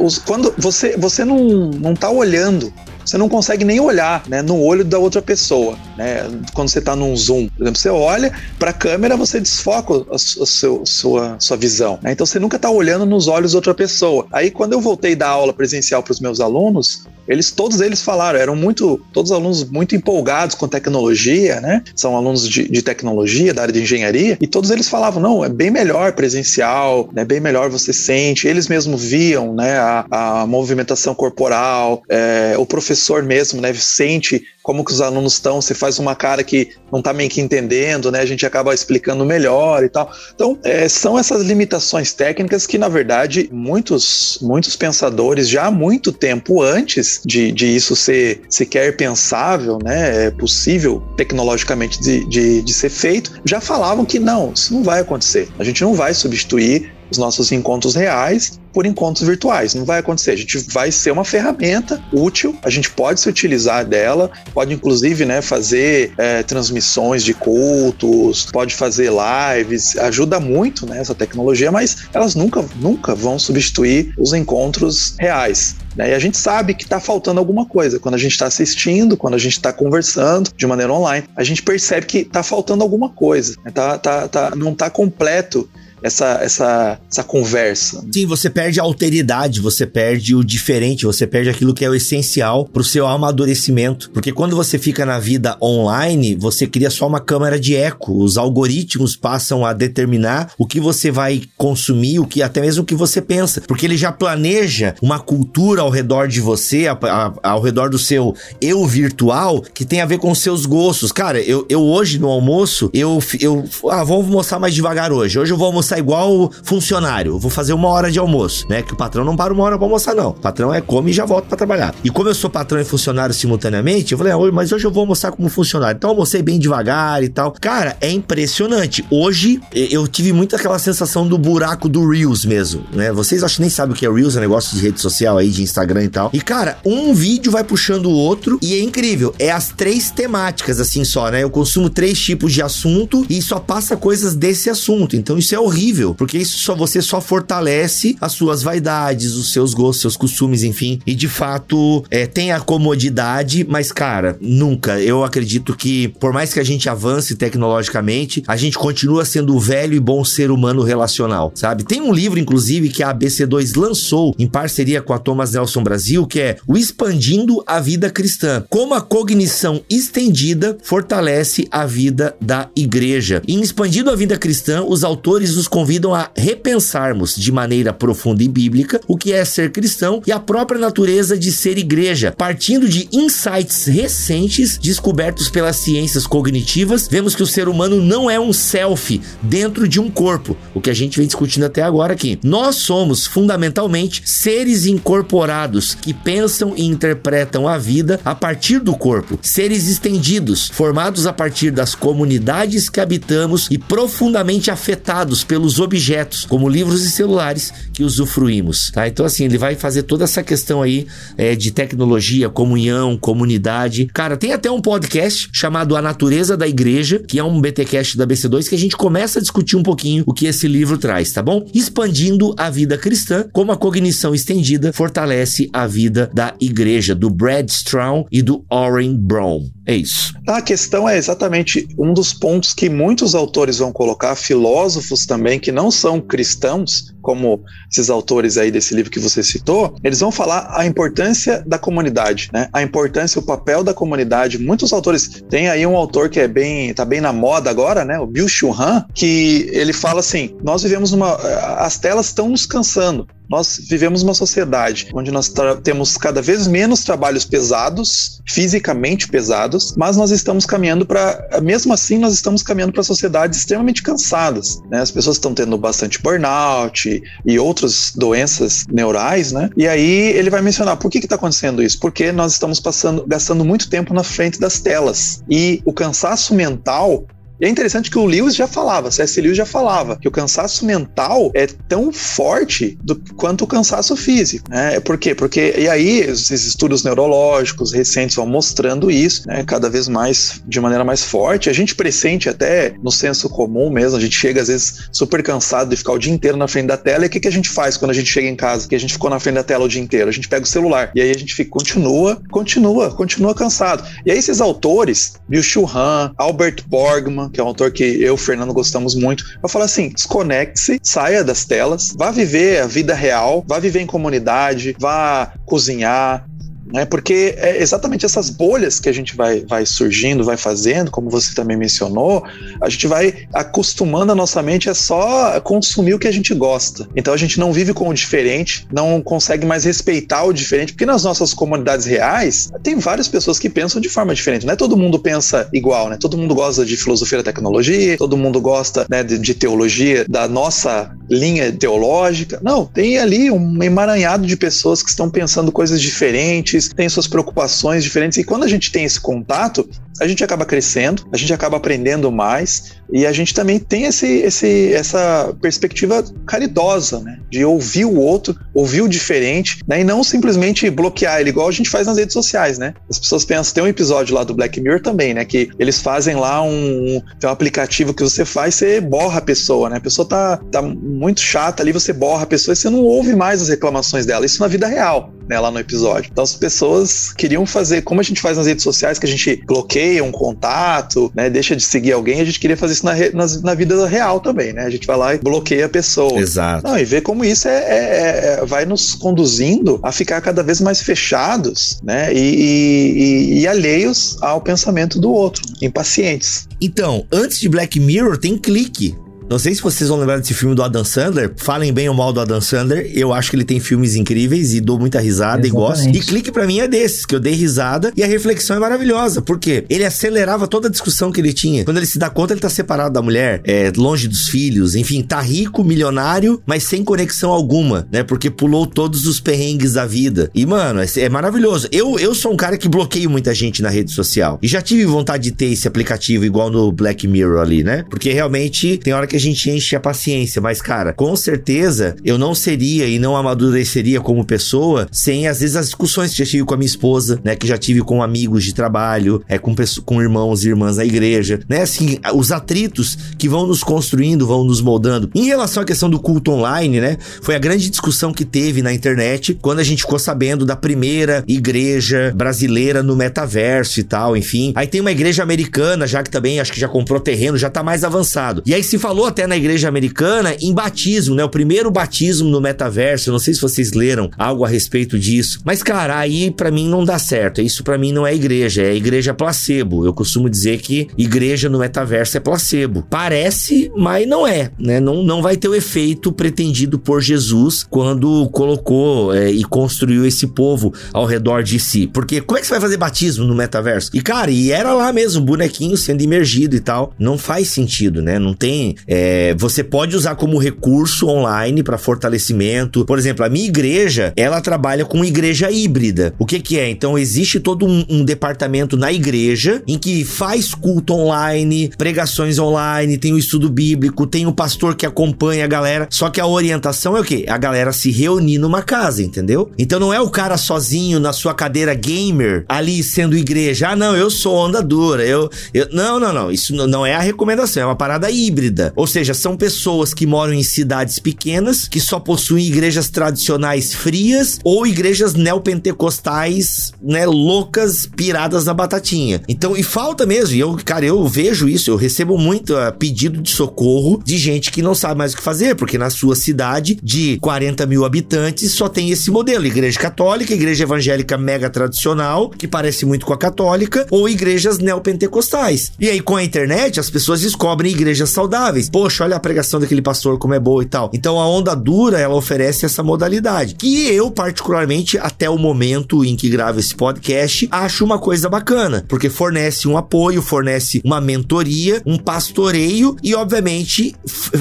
[SPEAKER 5] os, quando você, você não, não tá olhando você não consegue nem olhar né, no olho da outra pessoa. Né? Quando você está num zoom, por exemplo, você olha para a câmera, você desfoca a, seu, sua, sua visão. Né? Então você nunca está olhando nos olhos de outra pessoa. Aí quando eu voltei da aula presencial para os meus alunos, eles todos eles falaram, eram muito, todos alunos muito empolgados com tecnologia, né? São alunos de, de tecnologia, da área de engenharia, e todos eles falavam, não, é bem melhor presencial, é né? bem melhor você sente. Eles mesmo viam, né, a, a movimentação corporal, é, o professor mesmo, né, sente como que os alunos estão, você faz uma cara que não está meio que entendendo, né? A gente acaba explicando melhor e tal. Então, é, são essas limitações técnicas que, na verdade, muitos, muitos pensadores já há muito tempo antes de, de isso ser sequer pensável, né? É possível tecnologicamente de, de, de ser feito, já falavam que não, isso não vai acontecer. A gente não vai substituir os nossos encontros reais por encontros virtuais. Não vai acontecer. A gente vai ser uma ferramenta útil, a gente pode se utilizar dela, pode inclusive né, fazer é, transmissões de cultos, pode fazer lives, ajuda muito né, essa tecnologia, mas elas nunca, nunca vão substituir os encontros reais. Né? E a gente sabe que está faltando alguma coisa. Quando a gente está assistindo, quando a gente está conversando de maneira online, a gente percebe que está faltando alguma coisa. Né? Tá, tá, tá, não está completo essa, essa, essa conversa.
[SPEAKER 2] Sim, você perde a alteridade, você perde o diferente, você perde aquilo que é o essencial pro seu amadurecimento. Porque quando você fica na vida online, você cria só uma câmera de eco. Os algoritmos passam a determinar o que você vai consumir, o que até mesmo o que você pensa. Porque ele já planeja uma cultura ao redor de você, a, a, ao redor do seu eu virtual, que tem a ver com os seus gostos. Cara, eu, eu hoje no almoço, eu, eu ah, vamos almoçar mais devagar hoje. Hoje eu vou almoçar almoçar igual funcionário. vou fazer uma hora de almoço, né? Que o patrão não para uma hora pra almoçar, não. O patrão é come e já volta para trabalhar. E como eu sou patrão e funcionário simultaneamente, eu falei, ah, mas hoje eu vou almoçar como funcionário. Então almocei bem devagar e tal. Cara, é impressionante. Hoje eu tive muito aquela sensação do buraco do Reels mesmo, né? Vocês acho que nem sabem o que é Reels, é negócio de rede social aí, de Instagram e tal. E cara, um vídeo vai puxando o outro e é incrível. É as três temáticas assim só, né? Eu consumo três tipos de assunto e só passa coisas desse assunto. Então isso é horrível horrível, porque isso só você só fortalece as suas vaidades, os seus gostos, seus costumes, enfim. E de fato, é, tem a comodidade, mas cara, nunca. Eu acredito que por mais que a gente avance tecnologicamente, a gente continua sendo o velho e bom ser humano relacional, sabe? Tem um livro inclusive que a ABC2 lançou em parceria com a Thomas Nelson Brasil, que é o Expandindo a Vida Cristã. Como a cognição estendida fortalece a vida da igreja. Em Expandindo a Vida Cristã, os autores nos convidam a repensarmos de maneira profunda e bíblica o que é ser cristão e a própria natureza de ser igreja. Partindo de insights recentes descobertos pelas ciências cognitivas, vemos que o ser humano não é um self dentro de um corpo, o que a gente vem discutindo até agora aqui. Nós somos fundamentalmente seres incorporados que pensam e interpretam a vida a partir do corpo, seres estendidos, formados a partir das comunidades que habitamos e profundamente afetados pelo pelos objetos, como livros e celulares que usufruímos, tá? Então, assim, ele vai fazer toda essa questão aí é, de tecnologia, comunhão, comunidade. Cara, tem até um podcast chamado A Natureza da Igreja, que é um BTcast da BC2, que a gente começa a discutir um pouquinho o que esse livro traz, tá bom? Expandindo a vida cristã, como a cognição estendida fortalece a vida da igreja, do Brad Strawn e do Oren Brown. É isso.
[SPEAKER 5] A questão é exatamente um dos pontos que muitos autores vão colocar, filósofos também, que não são cristãos, como esses autores aí desse livro que você citou, eles vão falar a importância da comunidade, né? A importância, o papel da comunidade. Muitos autores, tem aí um autor que é bem, tá bem na moda agora, né? O Bill Churran, que ele fala assim: nós vivemos uma. As telas estão nos cansando. Nós vivemos uma sociedade onde nós temos cada vez menos trabalhos pesados, fisicamente pesados, mas nós estamos caminhando para, mesmo assim, nós estamos caminhando para sociedades extremamente cansadas. Né? As pessoas estão tendo bastante burnout e outras doenças neurais, né? E aí ele vai mencionar por que está acontecendo isso? Porque nós estamos passando, gastando muito tempo na frente das telas e o cansaço mental E é interessante que o Lewis já falava, C.S. Lewis já falava, que o cansaço mental é tão forte do, quanto o cansaço físico. Né? Por quê? Porque, e aí, esses estudos neurológicos recentes vão mostrando isso, né? cada vez mais, de maneira mais forte. A gente pressente até no senso comum mesmo, a gente chega às vezes super cansado de ficar o dia inteiro na frente da tela, e o que, que a gente faz quando a gente chega em casa? Que a gente ficou na frente da tela o dia inteiro? A gente pega o celular, e aí a gente fica, continua, continua, continua cansado. E aí esses autores, Bill Churran, Albert Borgman, que é um autor que eu, Fernando, gostamos muito, eu falo assim, desconecte-se, saia das telas, vá viver a vida real, vá viver em comunidade, vá cozinhar, né? Porque é exatamente essas bolhas que a gente vai, vai surgindo, vai fazendo, como você também mencionou, a gente vai acostumando a nossa mente a só consumir o que a gente gosta. Então a gente não vive com o diferente, não consegue mais respeitar o diferente, porque nas nossas comunidades reais tem várias pessoas que pensam de forma diferente. Não é todo mundo pensa igual, né? Todo mundo gosta de filosofia da tecnologia, todo mundo gosta né, de, de teologia da nossa linha teológica. Não, tem ali um emaranhado de pessoas que estão pensando coisas diferentes têm suas preocupações diferentes, e quando a gente tem esse contato, a gente acaba crescendo, a gente acaba aprendendo mais, e a gente também tem esse, esse, essa perspectiva caridosa, né? De ouvir o outro, ouvir o diferente, né? E não simplesmente bloquear ele, igual a gente faz nas redes sociais, né? As pessoas pensam, tem um episódio lá do Black Mirror também, né? Que eles fazem lá um, tem um aplicativo que você faz, você borra a pessoa, né? A pessoa tá, tá muito chata ali, você borra a pessoa e você não ouve mais as reclamações dela. Isso na vida real, né? Lá no episódio. Então as pessoas queriam fazer, como a gente faz nas redes sociais, que a gente bloqueia um contato, né? Deixa de seguir alguém, a gente queria fazer isso na, na, na, vida real também, né? A gente vai lá e bloqueia a pessoa.
[SPEAKER 2] Exato.
[SPEAKER 5] Não, e ver como isso é, é, é, vai nos conduzindo a ficar cada vez mais fechados, né? E, e, e alheios ao pensamento do outro, impacientes.
[SPEAKER 2] Então, antes de Black Mirror, tem clique. Não sei se vocês vão lembrar desse filme do Adam Sandler. Falem bem ou mal do Adam Sandler. Eu acho que ele tem filmes incríveis e dou muita risada Exatamente. e gosto. E clique para mim é desses, que eu dei risada e a reflexão é maravilhosa. Porque ele acelerava toda a discussão que ele tinha. Quando ele se dá conta, ele tá separado da mulher, é, longe dos filhos, enfim, tá rico, milionário, mas sem conexão alguma, né? Porque pulou todos os perrengues da vida. E, mano, é, é maravilhoso. Eu, eu sou um cara que bloqueio muita gente na rede social. E já tive vontade de ter esse aplicativo igual no Black Mirror ali, né? Porque realmente tem hora que a gente enche a paciência, mas cara, com certeza eu não seria e não amadureceria como pessoa sem às vezes as discussões que já tive com a minha esposa, né, que já tive com amigos de trabalho, é com com irmãos e irmãs da igreja, né, assim, os atritos que vão nos construindo, vão nos moldando. Em relação à questão do culto online, né, foi a grande discussão que teve na internet quando a gente ficou sabendo da primeira igreja brasileira no metaverso e tal, enfim. Aí tem uma igreja americana já que também acho que já comprou terreno, já tá mais avançado. E aí se falou até na igreja americana em batismo, né? O primeiro batismo no metaverso. Não sei se vocês leram algo a respeito disso. Mas, cara, aí para mim não dá certo. Isso para mim não é igreja, é igreja placebo. Eu costumo dizer que igreja no metaverso é placebo. Parece, mas não é, né? Não, não vai ter o efeito pretendido por Jesus quando colocou é, e construiu esse povo ao redor de si. Porque como é que você vai fazer batismo no metaverso? E, cara, e era lá mesmo, bonequinho sendo imergido e tal. Não faz sentido, né? Não tem. É, é, você pode usar como recurso online para fortalecimento. Por exemplo, a minha igreja, ela trabalha com igreja híbrida. O que que é? Então existe todo um, um departamento na igreja em que faz culto online, pregações online, tem o estudo bíblico, tem o pastor que acompanha a galera. Só que a orientação é o quê? A galera se reunir numa casa, entendeu? Então não é o cara sozinho na sua cadeira gamer ali sendo igreja. Ah, não, eu sou onda dura. Eu, eu não, não, não. Isso não é a recomendação, é uma parada híbrida. Ou seja, são pessoas que moram em cidades pequenas, que só possuem igrejas tradicionais frias ou igrejas neopentecostais, né, loucas, piradas na batatinha. Então, e falta mesmo, e eu, cara, eu vejo isso, eu recebo muito uh, pedido de socorro de gente que não sabe mais o que fazer, porque na sua cidade de 40 mil habitantes só tem esse modelo: igreja católica, igreja evangélica mega tradicional, que parece muito com a católica, ou igrejas neopentecostais. E aí, com a internet, as pessoas descobrem igrejas saudáveis poxa, olha a pregação daquele pastor como é boa e tal. Então a onda dura, ela oferece essa modalidade, que eu particularmente até o momento em que gravo esse podcast, acho uma coisa bacana, porque fornece um apoio, fornece uma mentoria, um pastoreio e obviamente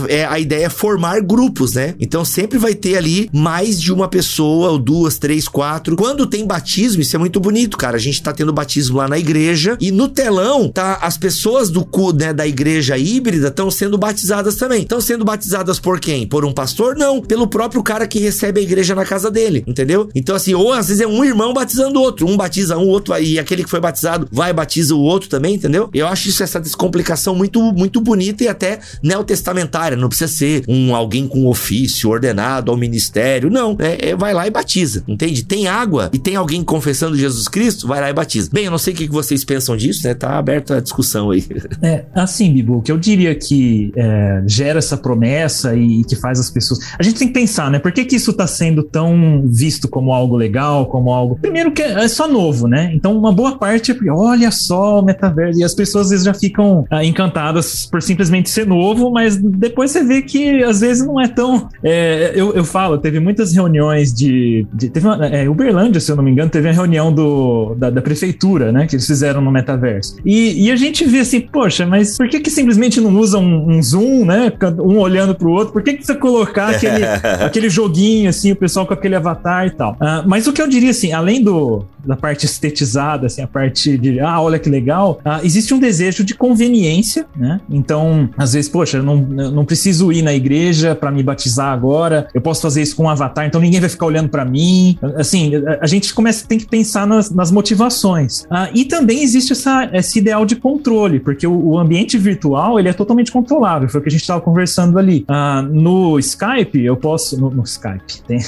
[SPEAKER 2] é a ideia é formar grupos, né? Então sempre vai ter ali mais de uma pessoa, ou duas, três, quatro. Quando tem batismo, isso é muito bonito, cara. A gente tá tendo batismo lá na igreja e no telão tá as pessoas do né, da igreja híbrida estão sendo batizadas também. Estão sendo batizadas por quem? Por um pastor? Não, pelo próprio cara que recebe a igreja na casa dele, entendeu? Então assim, ou às vezes é um irmão batizando outro, um batiza um, outro e aquele que foi batizado vai batiza o outro também, entendeu? Eu acho isso essa descomplicação muito muito bonita e até neotestamentária, não precisa ser um alguém com ofício ordenado ao ministério, não, é, é vai lá e batiza, entende? Tem água e tem alguém confessando Jesus Cristo, vai lá e batiza. Bem, eu não sei o que vocês pensam disso, né? Tá aberta a discussão aí.
[SPEAKER 3] É, assim, Bibu, que eu diria que é, gera essa promessa e, e, que faz as pessoas. A gente tem que pensar, né? Por que, que isso está sendo tão visto como algo legal, como algo. Primeiro que é só novo, né? Então, uma boa parte é olha só o metaverso. E as pessoas às vezes já ficam ah, encantadas por simplesmente ser novo, mas depois você vê que às vezes não é tão. É, eu, eu falo, teve muitas reuniões de. de teve uma, é, Uberlândia, se eu não me engano, teve a reunião do, da, da prefeitura, né? Que eles fizeram no metaverso. E, e a gente vê assim, poxa, mas por que que simplesmente não usa um, um zoom, né? Um olhando pro outro? Por que que precisa colocar aquele, aquele joguinho, assim, o pessoal com aquele avatar e tal? Uh, mas o que eu diria, assim, além do, da parte estetizada, assim, a parte de, ah, olha que legal, uh, existe um desejo de conveniência, né? Então, às vezes, poxa, eu não, eu não preciso ir na igreja para me batizar agora, eu posso fazer isso com um avatar, então ninguém vai ficar olhando para mim. Assim, a, a, gente começa, tem que pensar nas, nas motivações. Uh, e também existe essa, esse ideal de controle, porque o, o ambiente virtual, ele é totalmente controlável, foi o que a gente estava conversando ali. Uh, no Skype, eu posso, no, no Skype, tem,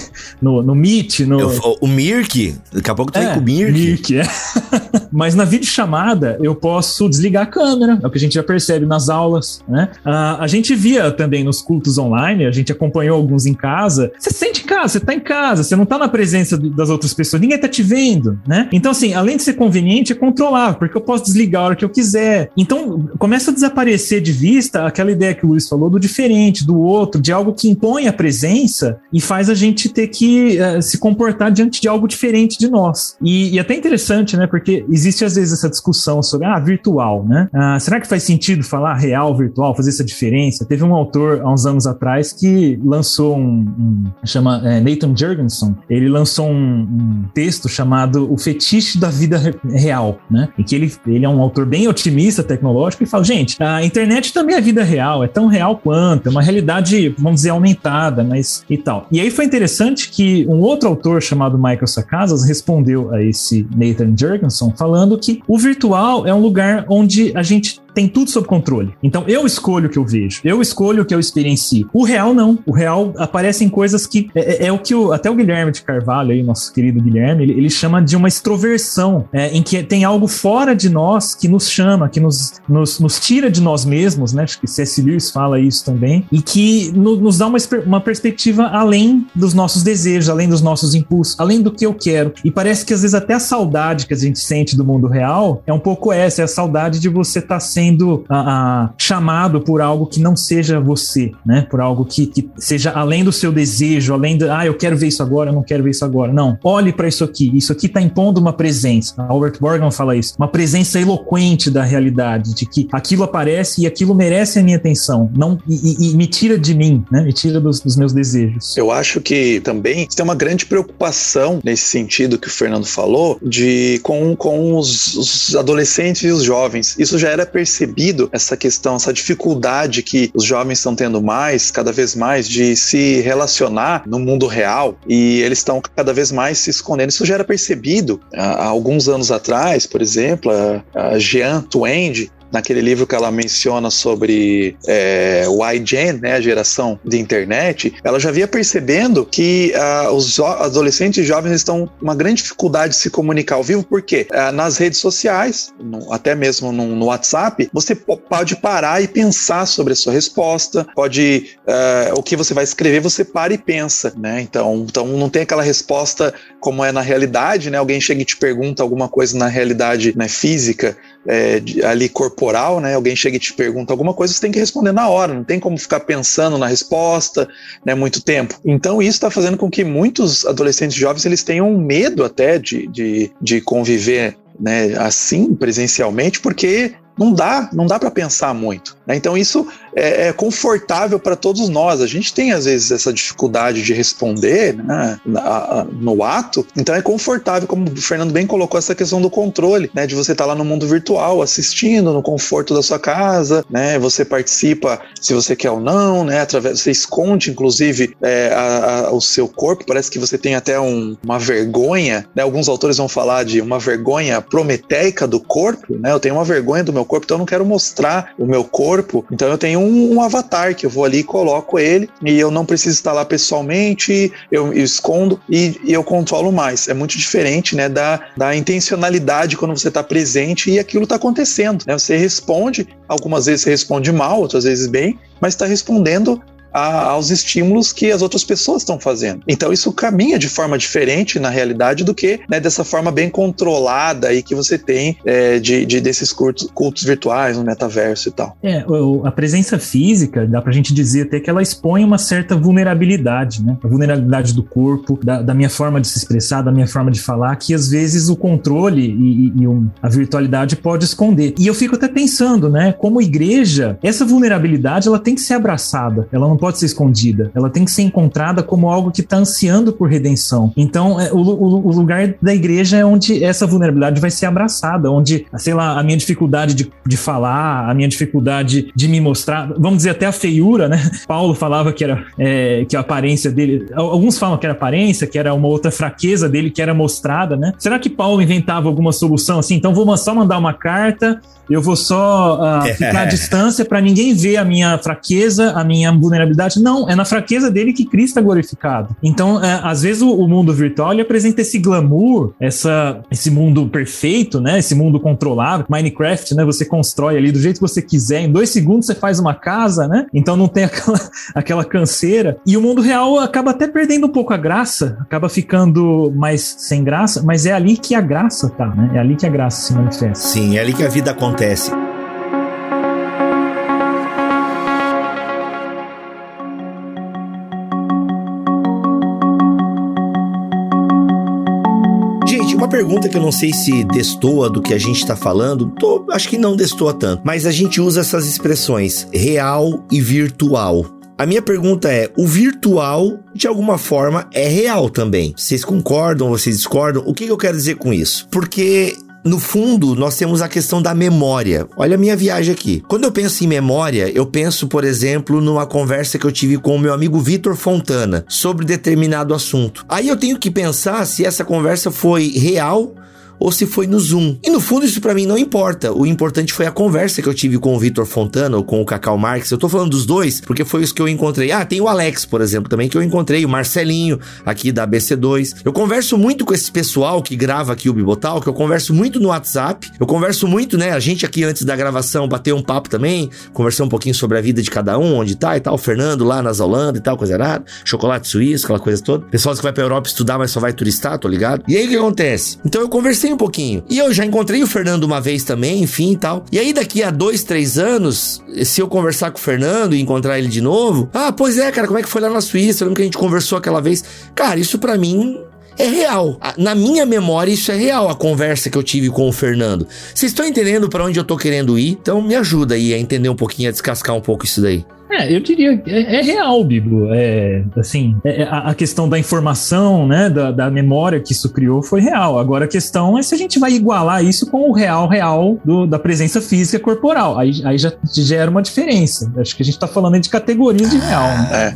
[SPEAKER 3] no, no Meet, no...
[SPEAKER 2] Eu, o Mirk, daqui a pouco tu é, vem com o Mirk.
[SPEAKER 3] Mirk, é. Mas na videochamada, eu posso desligar a câmera, é o que a gente já percebe nas aulas, né? Uh, a gente via também nos cultos online, a gente acompanhou alguns em casa, você sente em casa, você tá em casa, você não tá na presença das outras pessoas, ninguém tá te vendo, né? Então, assim, além de ser conveniente, é controlável, porque eu posso desligar a hora que eu quiser. Então, começa a desaparecer de vista aquela ideia que o Luiz falou do diferente, do outro, de algo que impõe a presença e faz a gente ter que uh, se comportar diante de algo diferente de nós. E, e até interessante, né? Porque existe às vezes essa discussão sobre, ah, virtual, né? Ah, será que faz sentido falar real, virtual, fazer essa diferença? Teve um autor há uns anos atrás que lançou um, um chama é, Nathan Jurgensen, ele lançou um, um, texto chamado O Fetiche da Vida Real, né? Em que ele, ele é um autor bem otimista tecnológico e fala, gente, a internet também é vida real, é tão real quanto, é uma realidade, vamos dizer, aumentada, mas e tal. E aí foi interessante que um outro autor chamado Michael Sakazas respondeu a esse Nathan Jurgensen falando que o virtual é um lugar onde a gente tem tudo sob controle. Então eu escolho o que eu vejo, eu escolho o que eu experiencio. O real não. O real aparecem coisas que é, é, é o que o, até o Guilherme de Carvalho, aí, nosso querido Guilherme, ele, ele chama de uma extroversão, é, em que tem algo fora de nós que nos chama, que nos, nos, nos tira de nós mesmos, né? Acho que C.S. Lewis fala isso também, e que no, nos dá uma, uma perspectiva além dos nossos desejos, além dos nossos impulsos, além do que eu quero. E parece que às vezes até a saudade que a gente sente do mundo real é um pouco essa, é a saudade de você estar tá sendo a, a, chamado por algo que não seja você, né? Por algo que, que seja além do seu desejo, além do, ah, eu quero ver isso agora, eu não quero ver isso agora. Não, olhe para isso aqui. Isso aqui está impondo uma presença. Albert Borgman fala isso, uma presença eloquente da realidade, de que aquilo aparece e aquilo merece a minha atenção, não e, e, e me tira de mim, né? Me tira dos, dos meus desejos.
[SPEAKER 5] Eu acho que também tem uma grande preocupação nesse sentido que o Fernando falou de com, com os, os adolescentes e os jovens. Isso já era percebido essa questão, essa dificuldade que os jovens estão tendo mais, cada vez mais, de se relacionar no mundo real e eles estão cada vez mais se escondendo. Isso já era percebido há alguns anos atrás, por exemplo, a, a Jean Twenge, naquele livro que ela menciona sobre é, o iGen, né, a geração de internet, ela já via percebendo que uh, os adolescentes jovens estão uma grande dificuldade de se comunicar ao vivo, porque uh, nas redes sociais, no, até mesmo no, no, WhatsApp, você pode parar e pensar sobre a sua resposta, pode uh, o que você vai escrever, você para e pensa, né? Então, então não tem aquela resposta como é na realidade, né? Alguém chega e te pergunta alguma coisa na realidade né, física, é, ali corporal, né? Alguém chega e te pergunta alguma coisa, você tem que responder na hora, não tem como ficar pensando na resposta, né? Muito tempo. Então isso está fazendo com que muitos adolescentes jovens eles tenham medo até de, de, de conviver né, assim presencialmente, porque não dá, não dá para pensar muito. Né? Então isso é, é confortável para todos nós. A gente tem às vezes essa dificuldade de responder né, na, no ato, então é confortável, como o Fernando bem colocou essa questão do controle, né, de você estar tá lá no mundo virtual assistindo no conforto da sua casa, né, você participa se você quer ou não, né, através você esconde inclusive é, a, a, o seu corpo. Parece que você tem até um, uma vergonha. Né, alguns autores vão falar de uma vergonha prometeica do corpo. Né, eu tenho uma vergonha do meu corpo, então eu não quero mostrar o meu corpo. Então eu tenho um, um, avatar que eu vou ali e coloco ele e eu não preciso estar lá pessoalmente, eu, eu escondo e, e, eu controlo mais. É muito diferente, né, da, da intencionalidade quando você está presente e aquilo está acontecendo, né? Você responde, algumas vezes você responde mal, outras vezes bem, mas está respondendo a, aos estímulos que as outras pessoas estão fazendo. Então isso caminha de forma diferente na realidade do que né, dessa forma bem controlada aí que você tem é, de, de, desses cultos, cultos, virtuais no metaverso e tal.
[SPEAKER 3] É, a presença física, dá pra gente dizer até que ela expõe uma certa vulnerabilidade, né? A vulnerabilidade do corpo, da, da minha forma de se expressar, da minha forma de falar, que às vezes o controle e, e, e um, a virtualidade pode esconder. E eu fico até pensando, né? Como igreja, essa vulnerabilidade ela tem que ser abraçada. Ela não pode ser escondida. Ela tem que ser encontrada como algo que está ansiando por redenção. Então, é, o, o, o, lugar da igreja é onde essa vulnerabilidade vai ser abraçada, onde, sei lá, a minha dificuldade de, de falar, a minha dificuldade de me mostrar, vamos dizer até a feiura, né? Paulo falava que era é, que a aparência dele, alguns falam que era aparência, que era uma outra fraqueza dele que era mostrada, né? Será que Paulo inventava alguma solução assim? Então vou só mandar uma carta eu vou só uh, ficar à distância para ninguém ver a minha fraqueza, a minha vulnerabilidade. Não, é na fraqueza dele que Cristo é glorificado. Então, é, às vezes o, o, mundo virtual ele apresenta esse glamour, essa, esse mundo perfeito, né? Esse mundo controlável. Minecraft, né? Você constrói ali do jeito que você quiser. Em dois segundos você faz uma casa, né? Então não tem aquela, aquela canseira. E o mundo real acaba até perdendo um pouco a graça, acaba ficando mais sem graça, mas é ali que a graça tá, né? É ali que a graça se manifesta.
[SPEAKER 2] Sim, é ali que a vida acontece uma pergunta que eu não sei se destoa do que a gente está falando, tô, acho que não destoa tanto, mas a gente usa essas expressões real e virtual. A minha pergunta é: o virtual, de alguma forma, é real também? Vocês concordam, vocês discordam? O que eu quero dizer com isso? Porque no fundo, nós temos a questão da memória. Olha a minha viagem aqui. Quando eu penso em memória, eu penso, por exemplo, numa conversa que eu tive com o meu amigo Vitor Fontana sobre determinado assunto. Aí eu tenho que pensar se essa conversa foi real ou se foi no Zoom. E no fundo isso para mim não importa. O importante foi a conversa que eu tive com o Vitor Fontana ou com o Cacau Marques. Eu tô falando dos dois porque foi isso que eu encontrei. Ah, tem o Alex, por exemplo, também que eu encontrei, o Marcelinho aqui da BC2. Eu converso muito com esse pessoal que grava aqui o Bibotal, que eu converso muito no WhatsApp. Eu converso muito, né? A gente aqui antes da gravação bateu um papo também, conversou um pouquinho sobre a vida de cada um, onde tá e tal. O Fernando lá nas Holanda e tal, coisa errada. Chocolate suíço, aquela coisa toda. Pessoal que vai pra Europa estudar, mas só vai turistar, tô ligado? E aí o que acontece? Então eu conversei um pouquinho. E eu já encontrei o Fernando uma vez também, enfim e tal. E aí daqui a dois, três anos, se eu conversar com o Fernando e encontrar ele de novo, ah, pois é, cara, como é que foi lá na Suíça? Eu lembro que a gente conversou aquela vez. Cara, isso para mim é real. Na minha memória, isso é real, a conversa que eu tive com o Fernando. Vocês estão entendendo para onde eu tô querendo ir? Então me ajuda aí a entender um pouquinho, a descascar um pouco isso daí.
[SPEAKER 3] É, eu diria é, é real, Bíblia. É, assim, é, é, a, a, questão da informação, né, da, da, memória que isso criou foi real. Agora a questão é se a gente vai igualar isso com o real, real do, da presença física corporal. Aí, aí já gera uma diferença. Acho que a gente está falando de categorias de real. Né?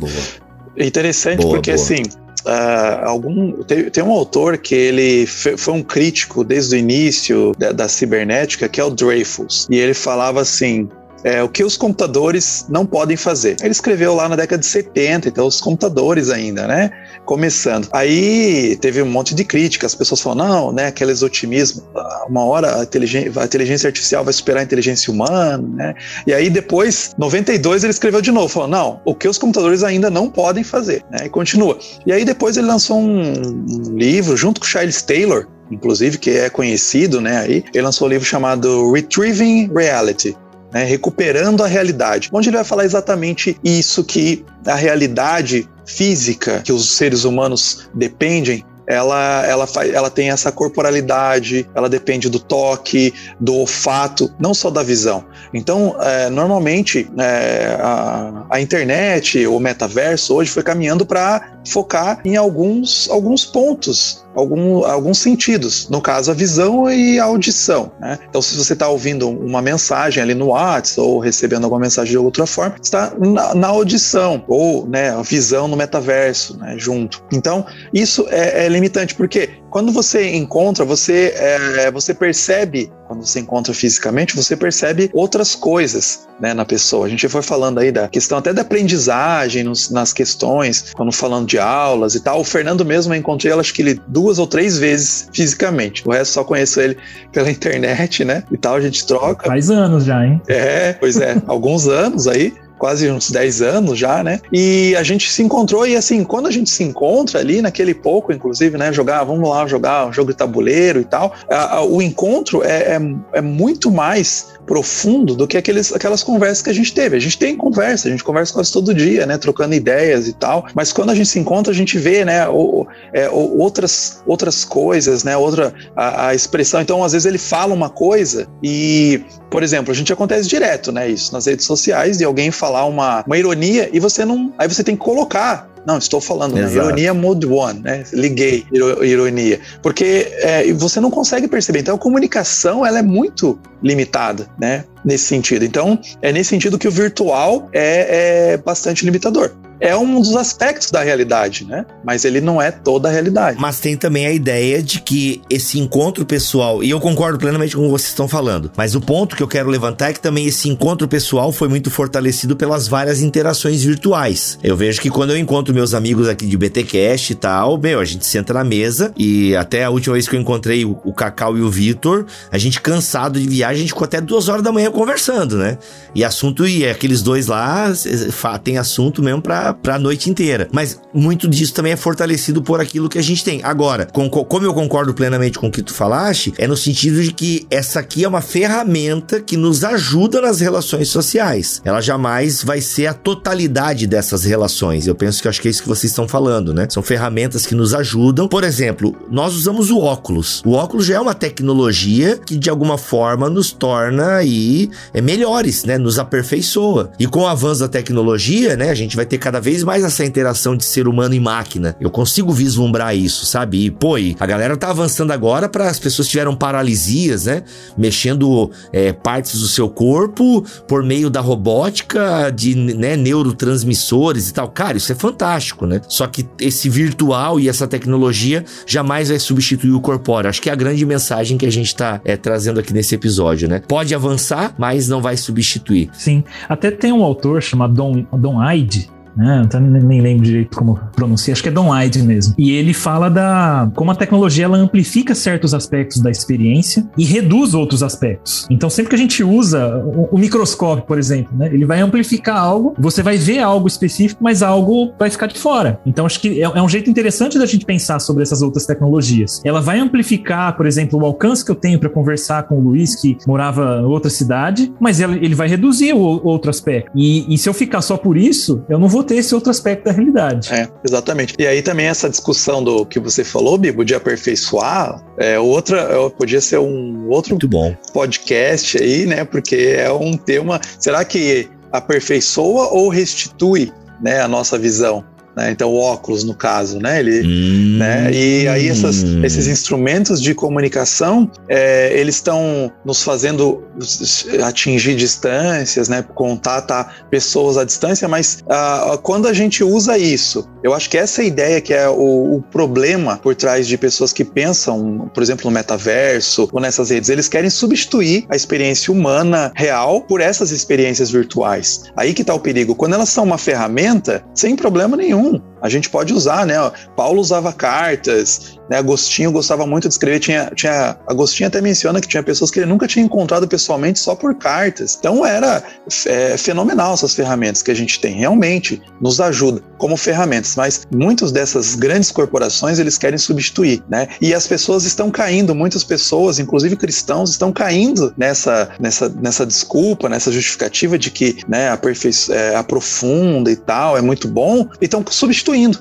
[SPEAKER 5] É. Interessante boa, porque boa. assim, Uh, algum tem, tem, um autor que ele foi um crítico desde o início da, da, cibernética que é o Dreyfus. E ele falava assim é, o que os computadores não podem fazer. Ele escreveu lá na década de 70, então os computadores ainda, né? Começando. Aí teve um monte de críticas, as pessoas falam, não, né? Aqueles otimismo, uma hora a inteligência, a inteligência artificial vai superar a inteligência humana, né? E aí depois, 92, ele escreveu de novo, falou, não, o que os computadores ainda não podem fazer, né? E continua. E aí depois ele lançou um, um livro junto com Charles Taylor, inclusive, que é conhecido, né? Aí, ele lançou um livro chamado Retrieving Reality. Né, recuperando a realidade, onde ele vai falar exatamente isso que a realidade física que os seres humanos dependem ela, ela, ela tem essa corporalidade, ela depende do toque, do olfato, não só da visão. Então, é, normalmente, é, a, a, internet, o metaverso, hoje foi caminhando para focar em alguns, alguns pontos algum, alguns sentidos, no caso a visão e a audição. Né? Então, se você está ouvindo uma mensagem ali no WhatsApp ou recebendo alguma mensagem de outra forma, está na, na audição ou né, a visão no metaverso né, junto. Então, isso é, é limitante, porque quando você encontra, você, é, você percebe, quando você encontra fisicamente, você percebe outras coisas né, na pessoa. A gente foi falando aí da questão até da aprendizagem nos, nas questões, quando falando de aulas e tal. O Fernando mesmo, eu encontrei ela acho que ele duas ou três vezes fisicamente. O resto só conheço ele pela internet, né? E tal, a gente troca.
[SPEAKER 3] Faz anos já, hein?
[SPEAKER 5] É, pois é, alguns anos aí quase uns 10 anos já, né? E a gente se encontrou e assim, quando a gente se encontra ali, naquele pouco, inclusive, né? Jogar, vamos lá jogar um jogo de tabuleiro e tal, a, a, o encontro é, é, é muito mais profundo do que aqueles, aquelas conversas que a gente teve. A gente tem conversa, a gente conversa quase todo dia, né, trocando ideias e tal, mas quando a gente se encontra, a gente vê, né, o, é, o, outras, outras coisas, né, outra, a, a, expressão. Então, às vezes ele fala uma coisa e, por exemplo, a gente acontece direto, né, isso, nas redes sociais, de alguém falar uma, uma ironia e você não, aí você tem que colocar não, estou falando, né? Ironia Mode One, né? Liguei ironia. Porque é, você não consegue perceber. Então, a comunicação ela é muito limitada, né? Nesse sentido. Então, é nesse sentido que o virtual é, é bastante limitador é um dos aspectos da realidade, né? Mas ele não é toda a realidade.
[SPEAKER 2] Mas tem também a ideia de que esse encontro pessoal, e eu concordo plenamente com o que vocês estão falando, mas o ponto que eu quero levantar é que também esse encontro pessoal foi muito fortalecido pelas várias interações virtuais. Eu vejo que quando eu encontro meus amigos aqui de BTcast e tal, meu, a gente senta na mesa e até a última vez que eu encontrei o, Cacau e o Vitor, a gente cansado de viagem, a gente ficou até duas horas da manhã conversando, né? E assunto, e aqueles dois lá tem assunto mesmo pra para a noite inteira. Mas muito disso também é fortalecido por aquilo que a gente tem. Agora, com, como eu concordo plenamente com o que tu falaste, é no sentido de que essa aqui é uma ferramenta que nos ajuda nas relações sociais. Ela jamais vai ser a totalidade dessas relações. Eu penso que acho que é isso que vocês estão falando, né? São ferramentas que nos ajudam. Por exemplo, nós usamos o óculos. O óculos já é uma tecnologia que de alguma forma nos torna aí é, melhores, né? Nos aperfeiçoa. E com o avanço da tecnologia, né? A gente vai ter cada vez mais essa interação de ser humano e máquina. Eu consigo vislumbrar isso, sabe? E, pô, e a galera tá avançando agora para as pessoas tiveram paralisias, né? Mexendo é, partes do seu corpo por meio da robótica, de né, neurotransmissores e tal. Cara, isso é fantástico, né? Só que esse virtual e essa tecnologia jamais vai substituir o corpóreo. Acho que é a grande mensagem que a gente tá é, trazendo aqui nesse episódio, né? Pode avançar, mas não vai substituir.
[SPEAKER 3] Sim. Até tem um autor chamado Don, Don Ide, né? Eu nem lembro direito como pronuncia, acho que é Don Hyde mesmo. E ele fala da como a tecnologia ela amplifica certos aspectos da experiência e reduz outros aspectos. Então, sempre que a gente usa o, o microscópio, por exemplo, né? ele vai amplificar algo, você vai ver algo específico, mas algo vai ficar de fora. Então, acho que é, é um jeito interessante da gente pensar sobre essas outras tecnologias. Ela vai amplificar, por exemplo, o alcance que eu tenho para conversar com o Luiz, que morava em outra cidade, mas ele vai reduzir o outro aspecto. E, e se eu ficar só por isso, eu não vou ter esse outro aspecto da realidade.
[SPEAKER 5] É, exatamente. E aí também essa discussão do que você falou, Bibo, de aperfeiçoar, é outra, é, podia ser um outro
[SPEAKER 2] Muito bom.
[SPEAKER 5] podcast aí, né? Porque é um tema. Será que aperfeiçoa ou restitui né, a nossa visão? Né? Então, o óculos, no caso, né? Ele, hum, né? E aí essas, esses instrumentos de comunicação, é, eles estão nos fazendo atingir distâncias, né? Contatar pessoas à distância, mas ah, quando a gente usa isso, eu acho que essa é a ideia que é o, o, problema por trás de pessoas que pensam, por exemplo, no metaverso ou nessas redes, eles querem substituir a experiência humana real por essas experiências virtuais. Aí que está o perigo. Quando elas são uma ferramenta, sem problema nenhum nenhum a gente pode usar, né? Paulo usava cartas, né? Agostinho gostava muito de escrever. Tinha, tinha, Agostinho até menciona que tinha pessoas que ele nunca tinha encontrado pessoalmente só por cartas. Então era é, fenomenal essas ferramentas que a gente tem. Realmente nos ajuda como ferramentas, mas muitas dessas grandes corporações eles querem substituir, né? E as pessoas estão caindo, muitas pessoas, inclusive cristãos, estão caindo nessa, nessa, nessa desculpa, nessa justificativa de que né, aperfei é, aprofunda e tal, é muito bom, e estão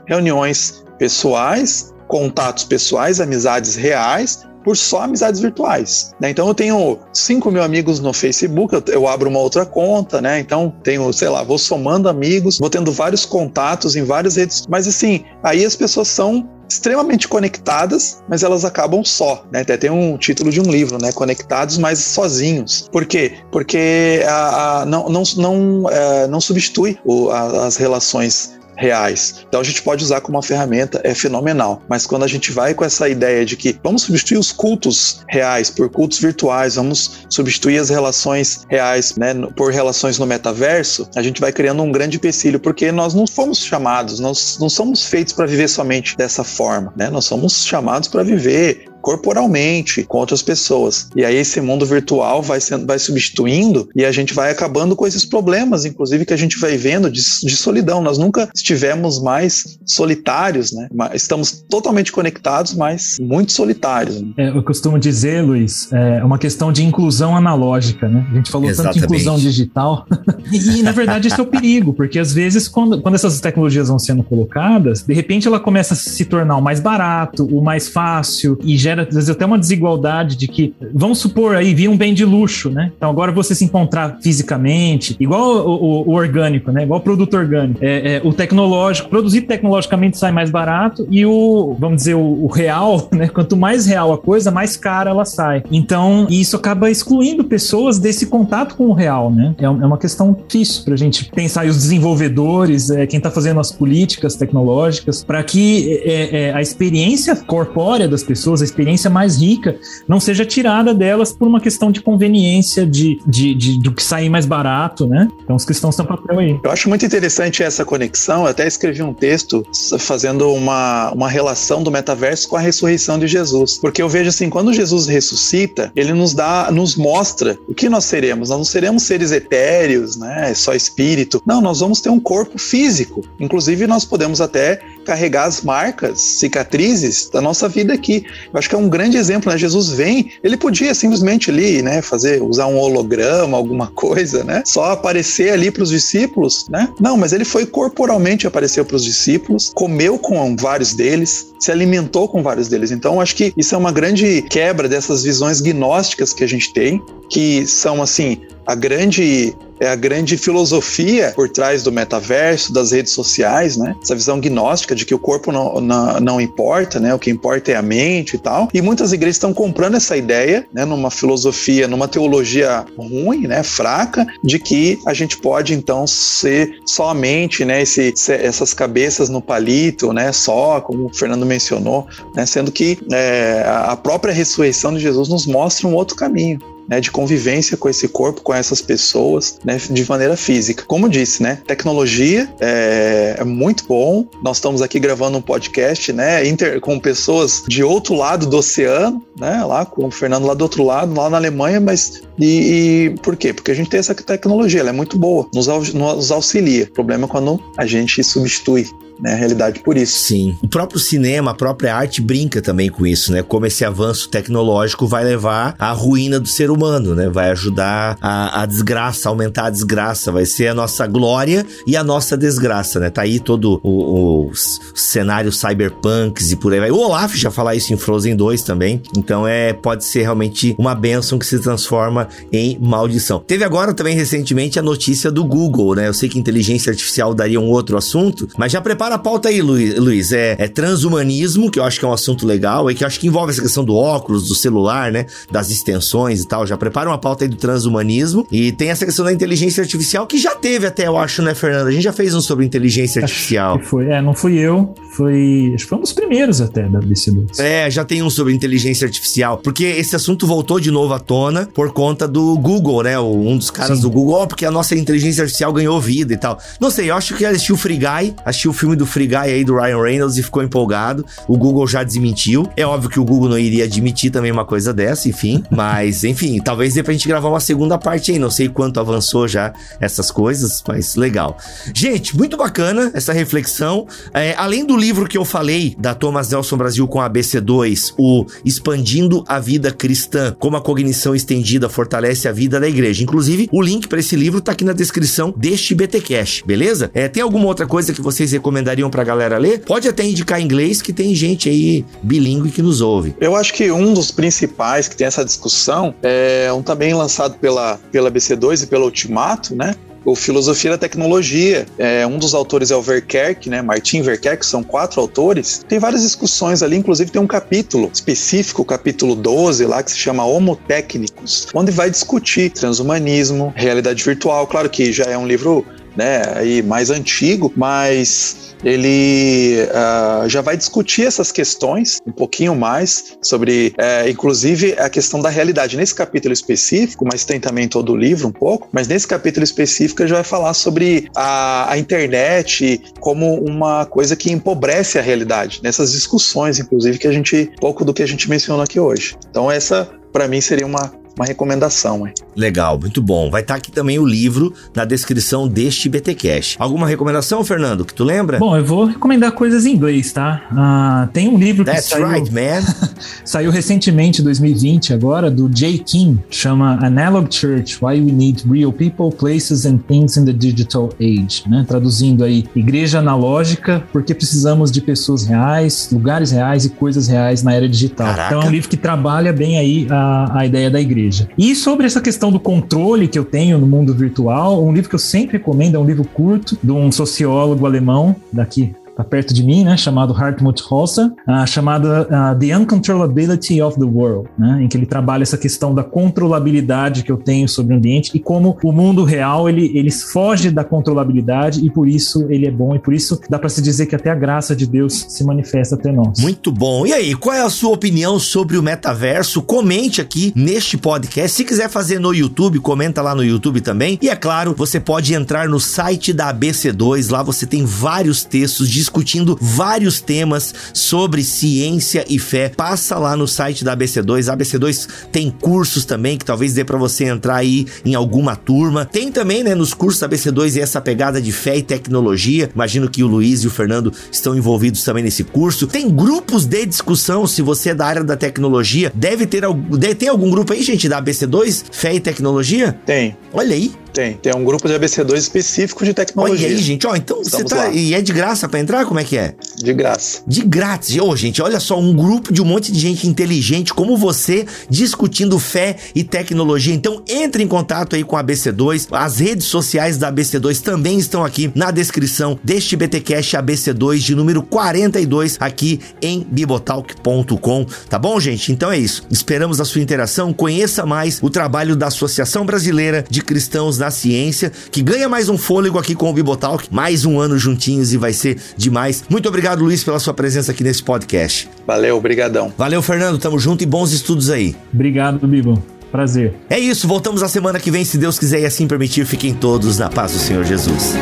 [SPEAKER 5] reuniões pessoais contatos pessoais, amizades reais, por só amizades virtuais. Né? Então eu tenho 5 mil amigos no Facebook, eu, eu, abro uma outra conta, né? Então tenho, sei lá, vou somando amigos, vou tendo vários contatos em várias redes. Mas assim, aí as pessoas são extremamente conectadas, mas elas acabam só, né? Até tem um título de um livro, né? Conectados, mas sozinhos. Por quê? Porque a, a não, não, não, é, não substitui o, a, as relações reais. Então a gente pode usar como uma ferramenta, é fenomenal. Mas quando a gente vai com essa ideia de que vamos substituir os cultos reais por cultos virtuais, vamos substituir as relações reais né, por relações no metaverso, a gente vai criando um grande empecilho, porque nós não fomos chamados, nós não somos feitos para viver somente dessa forma, né? Nós somos chamados para viver corporalmente com outras pessoas. E aí esse mundo virtual vai sendo, vai substituindo e a gente vai acabando com esses problemas, inclusive que a gente vai vendo de, de solidão. Nós nunca estivemos mais solitários, né? Estamos totalmente conectados, mas muito solitários. Né?
[SPEAKER 3] É, eu costumo dizer, Luiz, é uma questão de inclusão analógica, né? A gente falou Exatamente. tanto de inclusão digital e, na verdade esse é o perigo, porque às vezes quando, quando essas tecnologias vão sendo colocadas, de repente ela começa a se tornar o mais barato, o mais fácil e gera gera às vezes até uma desigualdade de que, vamos supor aí, vir um bem de luxo, né? Então agora você se encontrar fisicamente, igual o, o, o orgânico, né? Igual o produto orgânico. É, é, o tecnológico, produzir tecnologicamente sai mais barato e o, vamos dizer, o, o, real, né? Quanto mais real a coisa, mais cara ela sai. Então, isso acaba excluindo pessoas desse contato com o real, né? É, é uma questão difícil pra gente pensar e os desenvolvedores, é, quem tá fazendo as políticas tecnológicas, para que é, é, a experiência corpórea das pessoas, a experiência experiência mais rica não seja tirada delas por uma questão de conveniência, de, de, de do que sair mais barato, né? Então os cristãos têm papel aí.
[SPEAKER 5] Eu acho muito interessante essa conexão. Eu até escrevi um texto fazendo uma, uma relação do metaverso com a ressurreição de Jesus. Porque eu vejo assim, quando Jesus ressuscita, ele nos dá, nos mostra o que nós seremos. Nós não seremos seres etéreos, né? Só espírito. Não, nós vamos ter um corpo físico. Inclusive, nós podemos até carregar as marcas, cicatrizes da nossa vida aqui. Eu acho que é um grande exemplo, né? Jesus vem, ele podia simplesmente ali, né, fazer, usar um holograma, alguma coisa, né? Só aparecer ali para os discípulos, né? Não, mas ele foi corporalmente apareceu para os discípulos, comeu com vários deles, se alimentou com vários deles. Então, acho que isso é uma grande quebra dessas visões gnósticas que a gente tem, que são assim, a grande é a grande filosofia por trás do metaverso, das redes sociais, né? Essa visão gnóstica de que o corpo não, não, não importa, né? O que importa é a mente e tal. E muitas igrejas estão comprando essa ideia, né? Numa filosofia, numa teologia ruim, né? Fraca, de que a gente pode então ser somente, né? Esse, essas cabeças no palito, né? Só, como o Fernando mencionou, né? Sendo que é, a própria ressurreição de Jesus nos mostra um outro caminho né, de convivência com esse corpo, com essas pessoas, né, de maneira física. Como disse, né, tecnologia é, é muito bom. Nós estamos aqui gravando um podcast, né, inter, com pessoas de outro lado do oceano, né, lá com o Fernando lá do outro lado, lá na Alemanha, mas e, e por quê? Porque a gente tem essa tecnologia, ela é muito boa, nos, nos auxilia. O problema é quando a gente substitui né, a realidade por isso.
[SPEAKER 2] Sim. O próprio cinema, a própria arte brinca também com isso, né? Como esse avanço tecnológico vai levar à ruína do ser humano, né? Vai ajudar a, a desgraça, aumentar a desgraça, vai ser a nossa glória e a nossa desgraça, né? Tá aí todo o, o cenário cyberpunks e por aí vai. O Olaf já fala isso em Frozen 2 também. Então é pode ser realmente uma benção que se transforma em maldição. Teve agora também recentemente a notícia do Google, né? Eu sei que inteligência artificial daria um outro assunto, mas já prepara prepara a pauta aí, Luiz. É, é, transhumanismo, que eu acho que é um assunto legal, e que eu acho que envolve essa questão do óculos, do celular, né? Das extensões e tal. Já prepara uma pauta aí do transhumanismo. E tem essa questão da inteligência artificial, que já teve até, eu acho, né, Fernando? A gente já fez um sobre inteligência artificial.
[SPEAKER 3] foi, é, não fui eu, foi. Acho que foi um dos primeiros até da BC2.
[SPEAKER 2] É, já tem um sobre inteligência artificial. Porque esse assunto voltou de novo à tona por conta do Google, né? Um dos caras Sim. do Google, oh, porque a nossa inteligência artificial ganhou vida e tal. Não sei, eu acho que assistiu o Free Guy, assistiu o filme filme do Free Guy aí do Ryan Reynolds e ficou empolgado. O Google já desmentiu. É óbvio que o Google não iria admitir também uma coisa dessa, enfim. Mas, enfim, talvez dê pra gente gravar uma segunda parte aí. Não sei quanto avançou já essas coisas, mas legal. Gente, muito bacana essa reflexão. É, além do livro que eu falei, da Thomas Nelson Brasil com a ABC2, o Expandindo a Vida Cristã, como a cognição estendida fortalece a vida da igreja. Inclusive, o link para esse livro tá aqui na descrição deste BTcast, beleza? É, tem alguma outra coisa que vocês recomendariam pra galera ler? Pode até indicar inglês, que tem gente aí bilíngue que nos ouve.
[SPEAKER 5] Eu acho que um dos principais que tem essa discussão é um também lançado pela, pela BC2 e pelo Ultimato, né? o Filosofia da Tecnologia. É, um dos autores é o Verkerk, né? Martin Verkerk, são quatro autores. Tem várias discussões ali, inclusive tem um capítulo específico, o capítulo 12 lá, que se chama Homo Técnicos, onde vai discutir transhumanismo, realidade virtual. Claro que já é um livro né, aí mais antigo, mas ele uh, já vai discutir essas questões um pouquinho mais sobre, uh, inclusive, a questão da realidade. Nesse capítulo específico, mas tem também todo o livro um pouco, mas nesse capítulo específico ele já vai falar sobre a, a internet como uma coisa que empobrece a realidade, nessas discussões, inclusive, que a gente, pouco do que a gente mencionou aqui hoje. Então, essa, para mim, seria uma uma recomendação. Hein?
[SPEAKER 2] Legal, muito bom. Vai estar tá aqui também o livro na descrição deste BTcast. Alguma recomendação, Fernando, que tu lembra?
[SPEAKER 3] Bom, eu vou recomendar coisas em inglês, tá? Uh, tem um livro
[SPEAKER 2] That's
[SPEAKER 3] que saiu,
[SPEAKER 2] right, man.
[SPEAKER 3] saiu recentemente, 2020, agora, do Jay King, chama Analog Church: Why We Need Real People, Places and Things in the Digital Age, né? Traduzindo aí, Igreja Analógica, porque precisamos de pessoas reais, lugares reais e coisas reais na era digital. Caraca. Então é um livro que trabalha bem aí a, a ideia da igreja igreja. E sobre essa questão do controle que eu tenho no mundo virtual, um livro que eu sempre recomendo é um livro curto de um sociólogo alemão daqui tá perto de mim, né, chamado Hartmut Rosa, uh, chamada uh, The Uncontrollability of the World, né, em que ele trabalha essa questão da controlabilidade que eu tenho sobre o ambiente e como o mundo real ele, ele foge da controlabilidade e por isso ele é bom e por isso dá para se dizer que até a graça de Deus se manifesta até nós.
[SPEAKER 2] Muito bom. E aí, qual é a sua opinião sobre o metaverso? Comente aqui neste podcast. Se quiser fazer no YouTube, comenta lá no YouTube também. E é claro, você pode entrar no site da ABC2, lá você tem vários textos de discutindo vários temas sobre ciência e fé. Passa lá no site da ABC2. A ABC2 tem cursos também que talvez dê para você entrar aí em alguma turma. Tem também, né, nos cursos da ABC2 essa pegada de fé e tecnologia. Imagino que o Luiz e o Fernando estão envolvidos também nesse curso. Tem grupos de discussão, se você é da área da tecnologia, deve ter algum, ter algum grupo aí, gente, da ABC2, fé e tecnologia?
[SPEAKER 5] Tem.
[SPEAKER 2] Olha aí.
[SPEAKER 5] Tem, tem um grupo de ABC2 específico de tecnologia.
[SPEAKER 2] Olha aí, gente, ó, então Estamos você tá. Lá. E é de graça para entrar? Como é que é?
[SPEAKER 5] De graça.
[SPEAKER 2] De grátis. Ô, oh, gente, olha só, um grupo de um monte de gente inteligente como você discutindo fé e tecnologia. Então, entre em contato aí com a ABC2. As redes sociais da ABC2 também estão aqui na descrição deste BTcast ABC2 de número 42 aqui em bibotalk.com. Tá bom, gente? Então é isso. Esperamos a sua interação. Conheça mais o trabalho da Associação Brasileira de Cristãos da ciência, que ganha mais um fôlego aqui com o Bibotalk, mais um ano juntinhos e vai ser demais. Muito obrigado, Luiz, pela sua presença aqui nesse podcast.
[SPEAKER 5] Valeu, obrigadão.
[SPEAKER 2] Valeu, Fernando, tamo junto e bons estudos aí.
[SPEAKER 3] Obrigado, Bibo. Prazer.
[SPEAKER 2] É isso, voltamos na semana que vem, se Deus quiser e assim permitir. Fiquem todos na paz do Senhor Jesus.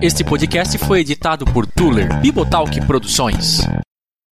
[SPEAKER 6] Este podcast foi editado por Tuller Bibotalk Produções.